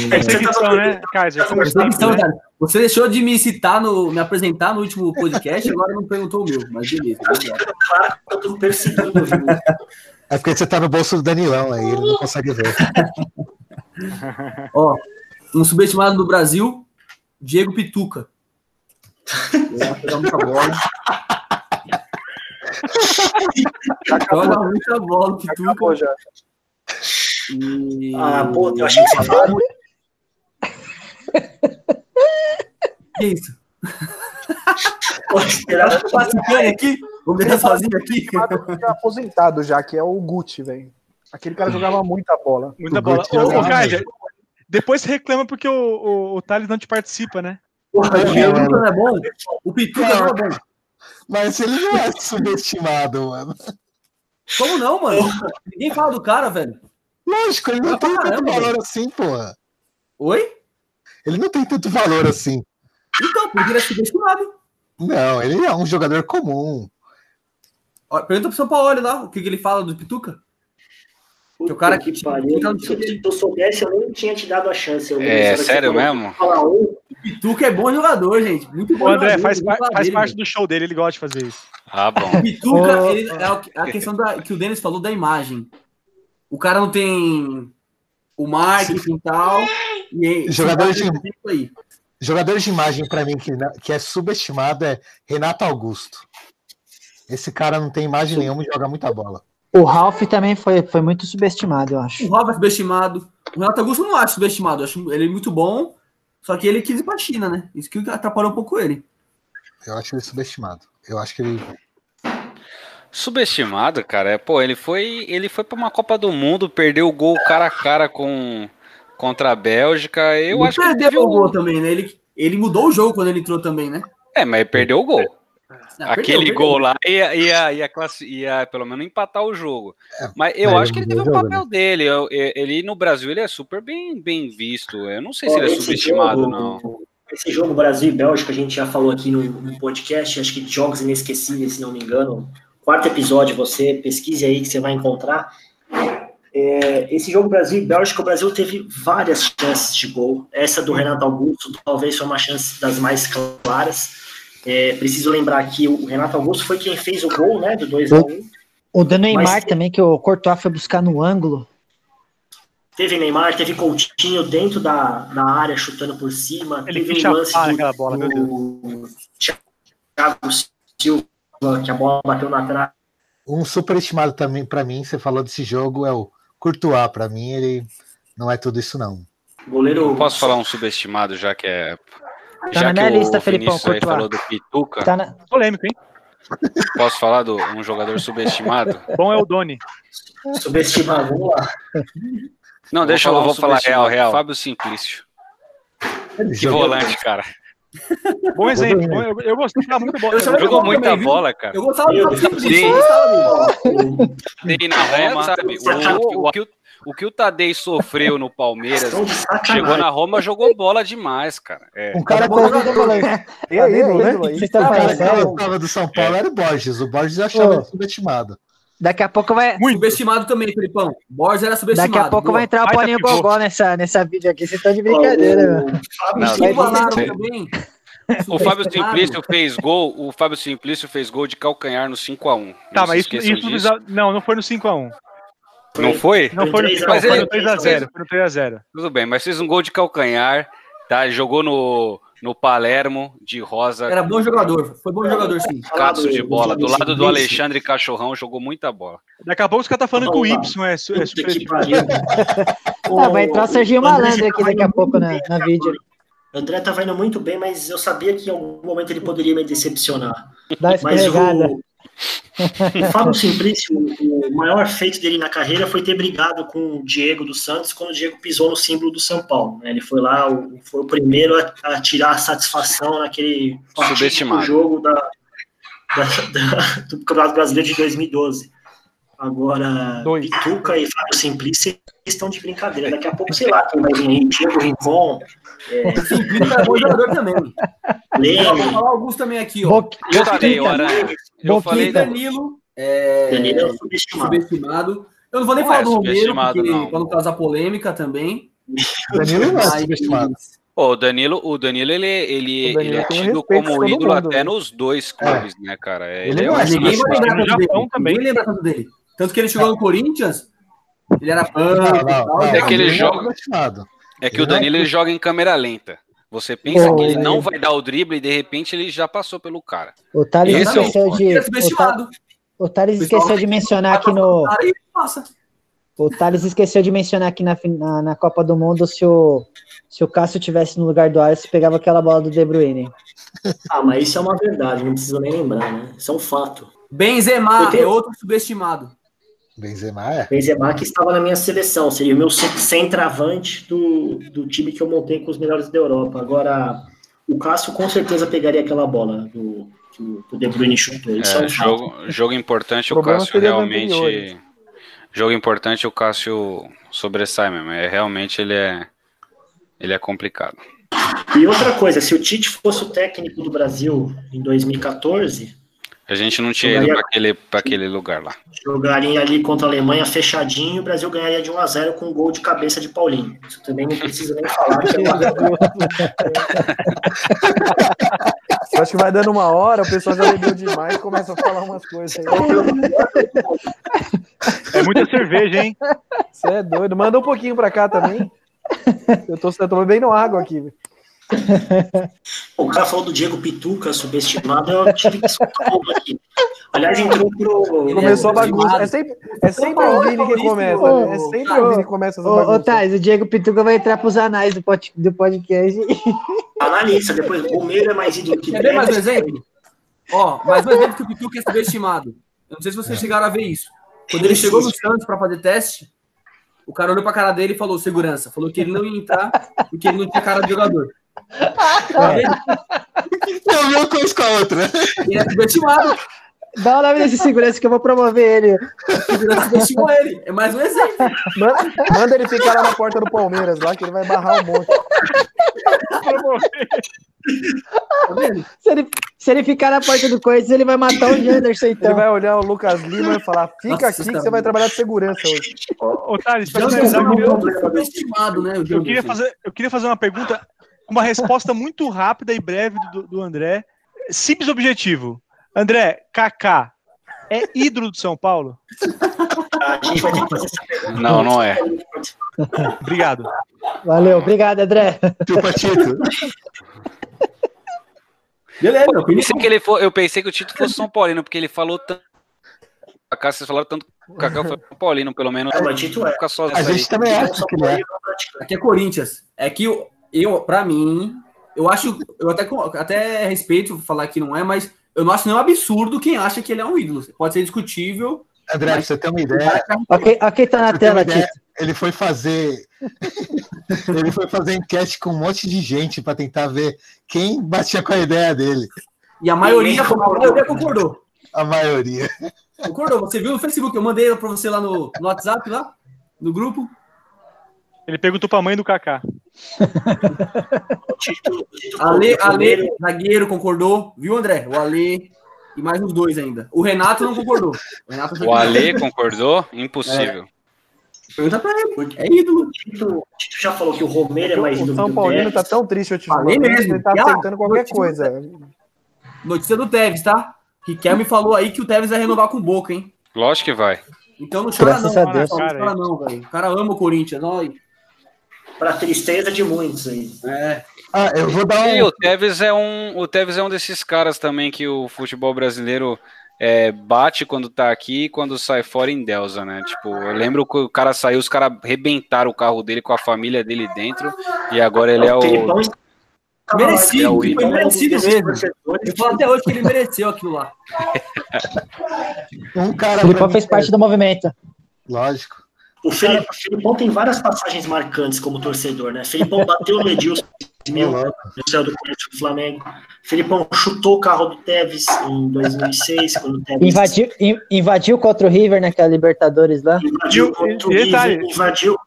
Perseguição, né, Kaiser? Né? Thales. Você deixou de me citar, no, me apresentar no último podcast, agora não perguntou o meu. Mas beleza. eu tô perseguindo? É porque você tá no bolso do Danilão, aí ele não consegue ver. Ó, um subestimado no Brasil, Diego Pituca. Muita bola. Joga muita bola, Pituca. Acabou já. E... Ah, pô, eu achei que você falava muito. Que isso? Pô, esperava participando aqui? Vou deixar sozinho aqui? É aposentado já, que é o Gucci, velho. Aquele cara jogava muita bola. Muita O bola. Ô, ô depois você reclama porque o, o, o Thales não te participa, né? Porra, o Pituca não é bom? O Pituca não é bom. Mas ele não é subestimado, mano. Como não, mano? Ninguém fala do cara, velho. Lógico, ele não Ah, tem tanto caramba, valor velho. assim, porra. Oi? Ele não tem tanto valor assim. Então, porque ele é subestimado. Não, ele é um jogador comum. Ó, Pergunta pro São Paulo lá o que, que ele fala do Pituca. Puta o cara que- que pariu. Se eu- se eu soubesse, eu nem tinha te dado a chance. Eu É, sério mesmo? Falar um, O Pituca é bom jogador, gente. Muito bom O André jogador, faz, faz dele, parte do show dele, ele gosta de fazer isso. Ah, bom. O Pituca, ele- é a questão da, que o Denis falou da imagem. O cara não tem o marketing e tal. E Jogador de- isso aí. Jogador de imagem, pra mim, que, que é subestimado é Renato Augusto. Esse cara não tem imagem nenhuma e joga muita bola. O Ralph também foi, foi muito subestimado, eu acho. O Rafa é subestimado. O Renato Augusto eu não acho subestimado. Eu acho ele muito bom. Só que ele quis ir pra China, né? Isso que atrapalhou um pouco ele. Eu acho ele subestimado. Eu acho que ele. Subestimado, cara. É, pô, ele foi, ele foi para uma Copa do Mundo, perdeu o gol cara a cara com contra a Bélgica. Eu ele acho que ele perdeu o um- gol também, né? Ele, ele mudou o jogo quando ele entrou também, né? É, mas ele perdeu o gol. Ah, Aquele perdeu, gol lá ia, ia, ia, classi- ia pelo menos empatar o jogo. É, Mas eu acho que ele teve o o papel dele. Eu- eu- ele no Brasil ele é super bem, bem visto. Eu não sei Ó, se ele é subestimado, jogo- não. Esse jogo Brasil e Bélgica, a gente já falou aqui no, no podcast, acho que de Jogos Inesquecíveis, se não me engano. Quarto episódio, você pesquise aí que você vai encontrar. É, esse jogo Brasil e Bélgica, o Brasil teve várias chances de gol. Essa do Renato Augusto talvez foi uma chance das mais claras. É, preciso lembrar que o Renato Augusto foi quem fez o gol, né, do 2 a 1 O do Neymar Mas- também, que o Courtois foi buscar no ângulo. Teve Neymar, teve Coutinho dentro da, da área chutando por cima. Ele teve um lance do, bola, meu Deus. do Thiago Silva, que a bola bateu na trave. Um superestimado também, pra mim, você falou desse jogo, é o Courtois. Pra mim, ele não é tudo isso, não. Goleiro. Posso falar um subestimado, já que é. Tá já na que minha o lista, Felipão, Courtois. falou do Pituca, Tá na... Polêmico, hein? posso falar do um jogador subestimado? Bom é o Doni. Subestimado, vamos lá. Não, Vou deixa eu, falar vou falar real, real. Fábio Simplício. Que volante, cara. Bom exemplo. Bom, eu, eu gostava muito bola. Eu Jogou muita também, bola, cara. Eu gostava dele. Tadei na Roma, sabe? O, o, que o, o que o Tadei sofreu no Palmeiras, de chegou na Roma, jogou bola demais, cara. É. Um cara né? É ídolo, né? O cara que gostava do São Paulo era o Borges. O Borges achava ele subestimado. Daqui a pouco vai. Muito. Subestimado também, Felipão. Borges era subestimado. Daqui a pouco Boa. vai entrar o Paulinho Gogó nessa, nessa vídeo aqui. Vocês estão de brincadeira, oh, Não, também. O Fábio Simplício fez gol. O Fábio Simplício fez gol de calcanhar no 5x1. Tá, mas isso, isso não, não foi no 5x1. Não foi? Não foi no, mas foi no 3x0. Foi no 3x0. Tudo bem, mas fez um gol de calcanhar, tá? Jogou no, no Palermo de Rosa. Era bom jogador, foi bom jogador, sim. Caço de bola. Do lado do Alexandre Cachorrão, jogou muita bola. Daqui a pouco os caras tá falando que o Y é, é super. ah, vai entrar o Serginho Malandro aqui daqui a pouco na, na vídeo. André tava indo muito bem, mas eu sabia que em algum momento ele poderia me decepcionar. Dá mas o, o Fábio Simplício, o maior feito dele na carreira foi ter brigado com o Diego dos Santos quando o Diego pisou no símbolo do São Paulo. Né? Ele foi lá, foi o primeiro a, a tirar a satisfação naquele jogo da, da, da, do Campeonato Brasileiro de 2012. Agora, Dois. Pituca e Fábio Simplício estão de brincadeira. Daqui a pouco, sei lá, quem vai vir aí, Diego Rincon. É... Simplício é bom jogador também. Leme. Vou falar alguns também aqui, ó. Eu falei, Aranha. Eu falei Danilo. É... Danilo é subestimado. subestimado. Eu não vou nem não falar é do Romero, porque não. para não causar polêmica também. Danilo não é subestimado. o Danilo, o Danilo, ele, ele, Danilo ele é tido como ídolo mundo, até né? nos dois clubes, é. né, cara? Ele, ele é, é ninguém vai lembrar tanto dele. Também. Ninguém lembra tanto dele. Tanto que ele chegou no Corinthians, ele era punk É que ele joga. É que o Danilo ele joga em câmera lenta. Você pensa que ele não vai dar o drible e de repente ele já passou pelo cara. O Thales esqueceu de. O Thales esqueceu de mencionar aqui no. O Thales esqueceu de mencionar aqui na, na, na, Copa do Mundo se o, se o Cássio tivesse no lugar do Alisson, pegava aquela bola do De Bruyne. Ah, mas isso é uma verdade, não precisa nem lembrar, né? Isso é um fato. Benzema tenho... é outro subestimado. Benzema é? Benzema que estava na minha seleção, seria o meu centroavante do, do time que eu montei com os melhores da Europa. Agora, o Cássio com certeza pegaria aquela bola do, que o De Bruyne chutou. Isso é, é um jogo, jogo importante, o, o Cássio realmente. Jogo importante, o Cássio sobressai mesmo. É, realmente ele é, ele é complicado. E outra coisa, se o Tite fosse o técnico do Brasil em 2014, a gente não tinha jogaria, ido para aquele, aquele lugar lá. Jogaria ali contra a Alemanha fechadinho, o Brasil ganharia de 1 a 0 com um gol de cabeça de Paulinho. Isso também não precisa nem falar. Que é acho que vai dando uma hora, o pessoal já bebeu demais e começa a falar umas coisas aí. É muita cerveja, hein? Você é doido. Manda um pouquinho para cá também. Eu tô, eu tô bebendo água aqui. O cara falou do Diego Pituca, subestimado, eu tive que um aqui. Aliás, entrou pro. Começou a bagunça. É sempre, é sempre o Vini que começa. Né? É sempre o Vini que começa bagunça. Ô, Thais, o Diego Pituca vai entrar pros anais do, pod, do podcast. Analista, depois o Meiro é mais ídolo que Quer mais um exemplo? Ó, mais um exemplo que o Pituca é subestimado. Eu não sei se vocês é. chegaram a ver isso. Quando ele chegou no Santos para fazer teste, o cara olhou pra cara dele e falou: segurança. Falou que ele não ia entrar porque ele não tinha cara de jogador. É uma coisa com a outra. Ele é subestimado. Dá o nome desse segurança que eu vou promover ele. Segurança subestimou ele. É mais um exemplo. Manda, manda, ele ficar lá na porta do Palmeiras, lá que ele vai barrar um monte. Tá se, ele, se ele ficar na porta do Corinthians, ele vai matar o Janderson, então. Ele vai olhar o Lucas Lima e falar: fica Nossa, aqui que você vai trabalhar de segurança hoje. Ô, Thales, finalizar, eu, né, eu, queria fazer, eu queria fazer uma pergunta uma resposta muito rápida e breve do, do André. Simples objetivo. André, Kaká é ídolo do São Paulo? Não, não é. Obrigado. Valeu, obrigado, André. Chupa, Tito. Beleza, eu pensei, que ele for, eu pensei que o Tito fosse São Paulino, porque ele falou tanto. Kaká, vocês falaram tanto o Kaká foi São Paulino, pelo menos. É, mas Tito é. A gente também acha que é. Aqui é Corinthians. É que eu, para mim, eu acho, eu até, até respeito falar que não é, mas eu não acho nenhum absurdo quem acha que ele é um ídolo. Pode ser discutível. André, mas... você tem uma ideia. Ok, okay tá na tela aqui. Ele foi fazer. ele foi fazer enquete com um monte de gente para tentar ver quem batia com a ideia dele. E a maioria, a maioria concordou. A maioria. Concordou. Você viu no Facebook? Eu mandei para você lá no, no WhatsApp, lá, no grupo. Ele perguntou pra mãe do Kaká. Ale, Ale, zagueiro, concordou, viu, André? O Ale e mais uns dois ainda. O Renato não concordou. O, Renato o Ale concordou? Impossível. É. Pergunta pra ele, é ídolo. Tito, Tito já falou que o Romero é mais ídolo. O São Paulino tá tão triste ultimamente. mesmo. Ele tá aceitando qualquer coisa. Notícia do Tevez, tá? Riquelme falou aí que o Tevez vai renovar com o Boca, hein? Lógico que vai. Então não chora Graças não, cara, não chora não, velho. O cara ama o Corinthians, olha. Pra tristeza de muitos aí. É. Ah, eu vou dar um... E o Tevez é um, o Tevez é um desses caras também que o futebol brasileiro é, bate quando tá aqui e quando sai fora em Delza, né? Tipo, eu lembro que o cara saiu, os caras rebentaram o carro dele com a família dele dentro e agora ele é o. Merecido, é foi merecido mesmo. Eu falo até hoje que ele mereceu aquilo lá. um cara. O Filipão fez parte do movimento. Lógico. O Felipão tem várias passagens marcantes como torcedor, né? Felipão bateu no Edilson mil no céu do Corinthians do Flamengo. Felipão chutou o carro do Tevez em 2006, quando o Tevez... Invadiu, invadiu contra o River naquela Libertadores lá. Invadiu contra o River, invadiu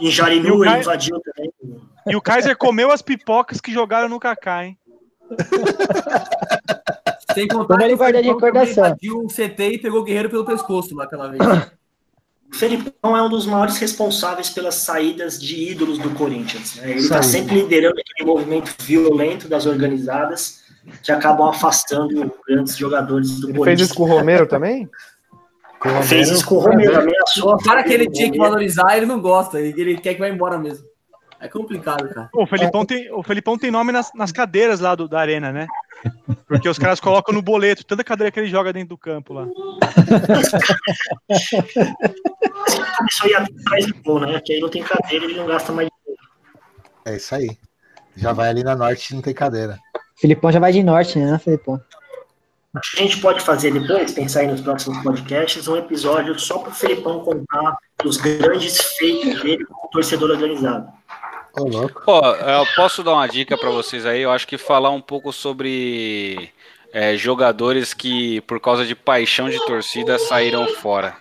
em Jarinu, ele invadiu também. E o Kaiser comeu as pipocas que jogaram no Kaká, hein? Sem contar que ele guarda de recordação. invadiu o CT e pegou o Guerreiro pelo pescoço lá aquela vez. O Felipão é um dos maiores responsáveis pelas saídas de ídolos do Corinthians. Né? Ele está sempre liderando aquele movimento violento das organizadas que acabam afastando grandes jogadores do ele Corinthians. Fez isso com o Romero também? Com fez isso com o Romero, ameaçou. O cara que ele tinha que valorizar, ele não gosta, ele quer que vá embora mesmo. É complicado, cara. O Felipão tem, o Felipão tem nome nas, nas cadeiras lá do, da arena, né? Porque os caras colocam no boleto toda cadeira que ele joga dentro do campo lá. Isso aí atrás do gol, né? Que aí não tem cadeira ele não gasta mais dinheiro. É isso aí. Já vai ali na norte não tem cadeira. Filipão já vai de norte, né, Filipão? A gente pode fazer depois, pensar aí nos próximos podcasts, um episódio só para o Felipão contar os grandes feitos dele como torcedor organizado. Pô, eu posso dar uma dica para vocês aí? Eu acho que falar um pouco sobre é, jogadores que, por causa de paixão de torcida, saíram fora.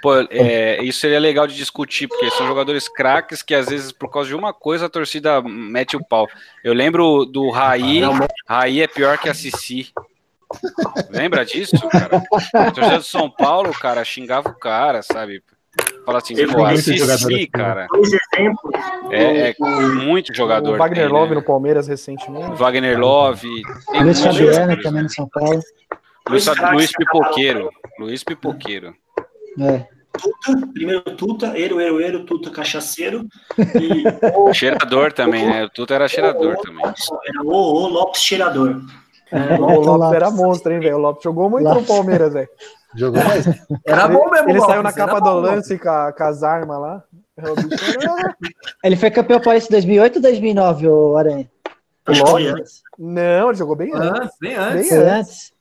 Pô, é, isso seria legal de discutir, porque são jogadores craques que às vezes, por causa de uma coisa, a torcida mete o pau. Eu lembro do Raí, Raí é pior que a Cici. Lembra disso, cara? O torcedor de São Paulo, cara, xingava o cara, sabe? Fala assim, pô, assistir, cara. É, é muito jogador. O Wagner tem, Love né? no Palmeiras recentemente. Wagner Love. Luiz Fabiano também no São Paulo. Luiz, Luiz Pipoqueiro. Luiz Pipoqueiro. É. Tuta, primeiro Tuta, Ero, Ero, Ero, Tuta, cachaceiro. E o... Cheirador também, né? O Tuta era cheirador o, também. Era o, o Lopes cheirador. É, o Lopes era monstro, hein, velho? O Lopes jogou muito Lopes. no Palmeiras, velho. Jogou mais. Era bom mesmo. Ele saiu na capa do lance com, com as armas lá. ele foi campeão paulista em 2008 ou 2009, o Aranha? Foi antes. Não, ele jogou bem antes. antes bem antes. Bem antes.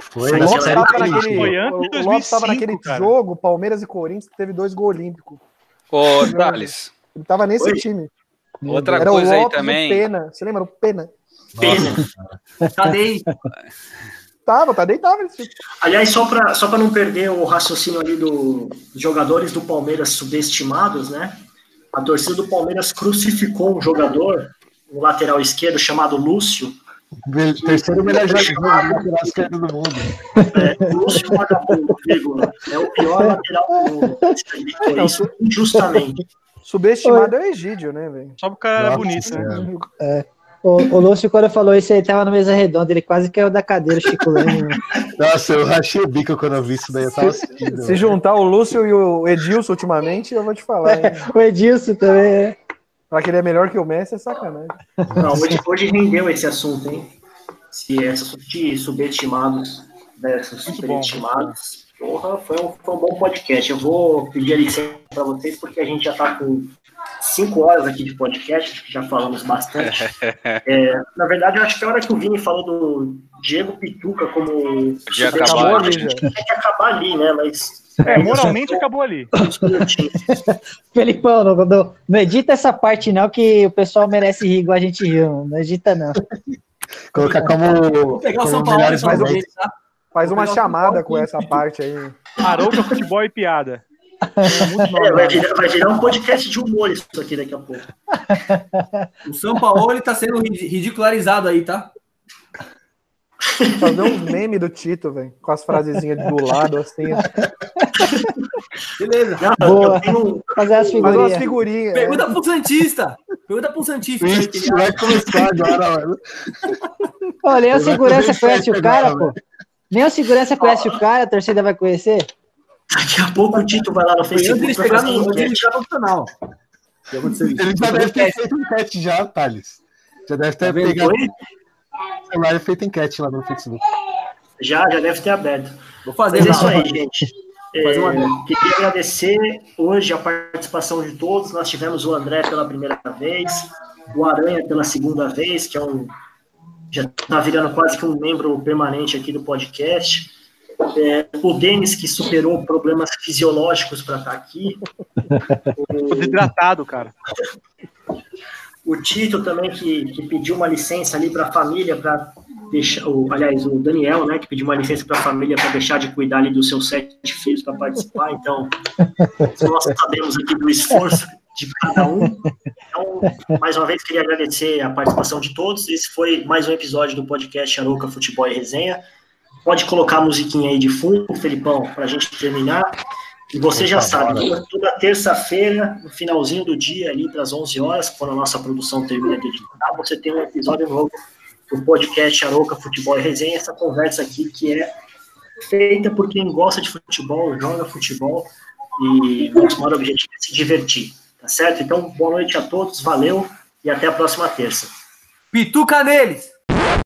Foi, o Lopes estava naquele, foi antes o Lopes estava naquele jogo, Palmeiras e Corinthians, teve dois gols olímpicos. Ô, Thales. Ele estava nesse Oi. time. Outra Era coisa aí também. Pena. Você lembra? O Pena. Pena. Cadê? Tava, tá deitado. Aliás, só para só não perder o raciocínio ali do, dos jogadores do Palmeiras subestimados, né? A torcida do Palmeiras crucificou um jogador no lateral esquerdo chamado Lúcio. Terceiro melhor jogador lateral esquerdo do mundo. É, Lúcio Vagabundo, vírgula. É o pior lateral do mundo. Isso injustamente. Subestimado é o Egídio, né, velho? Só porque o cara era bonito, né? É. O, o Lúcio, quando falou isso, ele tava na mesa redonda, ele quase caiu da cadeira, Chico Leme. Né? Nossa, eu rachei o bico quando eu vi isso daí. Eu tava assistindo. Se juntar o Lúcio e o Edilson ultimamente, eu vou te falar. É, o Edilson também, é. Pra que ele é melhor que o Messi, é sacanagem. Não, hoje, hoje rendeu esse assunto, hein? Se essas de subestimados, dessas né, superestimados. Porra, foi um, foi um bom podcast. Eu vou pedir a licença para vocês, porque a gente já tá com cinco horas aqui de podcast, que já falamos bastante. É, na verdade, eu acho que a hora que o Vini falou do Diego Pituca como. Já acabou ali, já. Tem que acabar ali, né? Mas. É, moralmente acabou ali. Felipão, não, não, não, edita essa parte, não, que o pessoal merece rir igual a gente riu. Não edita, não. Colocar como. Vou pegar o São Paulo faz, tá? Faz uma chamada com essa parte aí. Arouca, futebol e piada. É, é vai, virar, vai, virar, um podcast de humor isso aqui daqui a pouco. O São Paulo ele tá sendo ridicularizado aí, tá? Fazer uns memes do Tito, velho, com as frasezinhas do lado, assim. Beleza. Não, Boa. Tenho... Fazer as figurinhas. Fazer umas figurinhas. Pergunta é. pro Santista. Pergunta pro Santista. Isso, vai começar agora, mano. Olha, a segurança conhece o cara, pô. Nem a segurança conhece o cara, a torcida vai conhecer. Daqui a pouco o Tito vai lá no Facebook. Ele chegar no, ele já no canal. Ele já deve ter feito enquete já, Thales. Já deve ter tá pegado. O celular feito enquete lá no Facebook. Já, já deve ter aberto. Vou fazer Mas é isso aí, gente. É, queria agradecer hoje a participação de todos. Nós tivemos o André pela primeira vez, o Aranha pela segunda vez, que é um já está virando quase que um membro permanente aqui do podcast. É, o Denis, que superou problemas fisiológicos para estar tá aqui. O... Desidratado, cara. O Tito também, que, que pediu uma licença ali para a família, para deixar. O, aliás, o Daniel, né, que pediu uma licença para a família para deixar de cuidar ali dos seus sete filhos para participar. Então, nós sabemos aqui do esforço de cada um. Então, mais uma vez, queria agradecer a participação de todos. Esse foi mais um episódio do podcast Aroca Futebol e Resenha. Pode colocar a musiquinha aí de fundo, Felipão, para a gente terminar. E você já sabe, toda terça-feira, no finalzinho do dia, ali das 11 horas, quando a nossa produção termina de editar, você tem um episódio novo do podcast Aroca Futebol e Resenha. Essa conversa aqui que é feita por quem gosta de futebol, joga futebol e o nosso maior objetivo é se divertir, tá certo? Então, boa noite a todos, valeu e até a próxima terça. Pituca neles!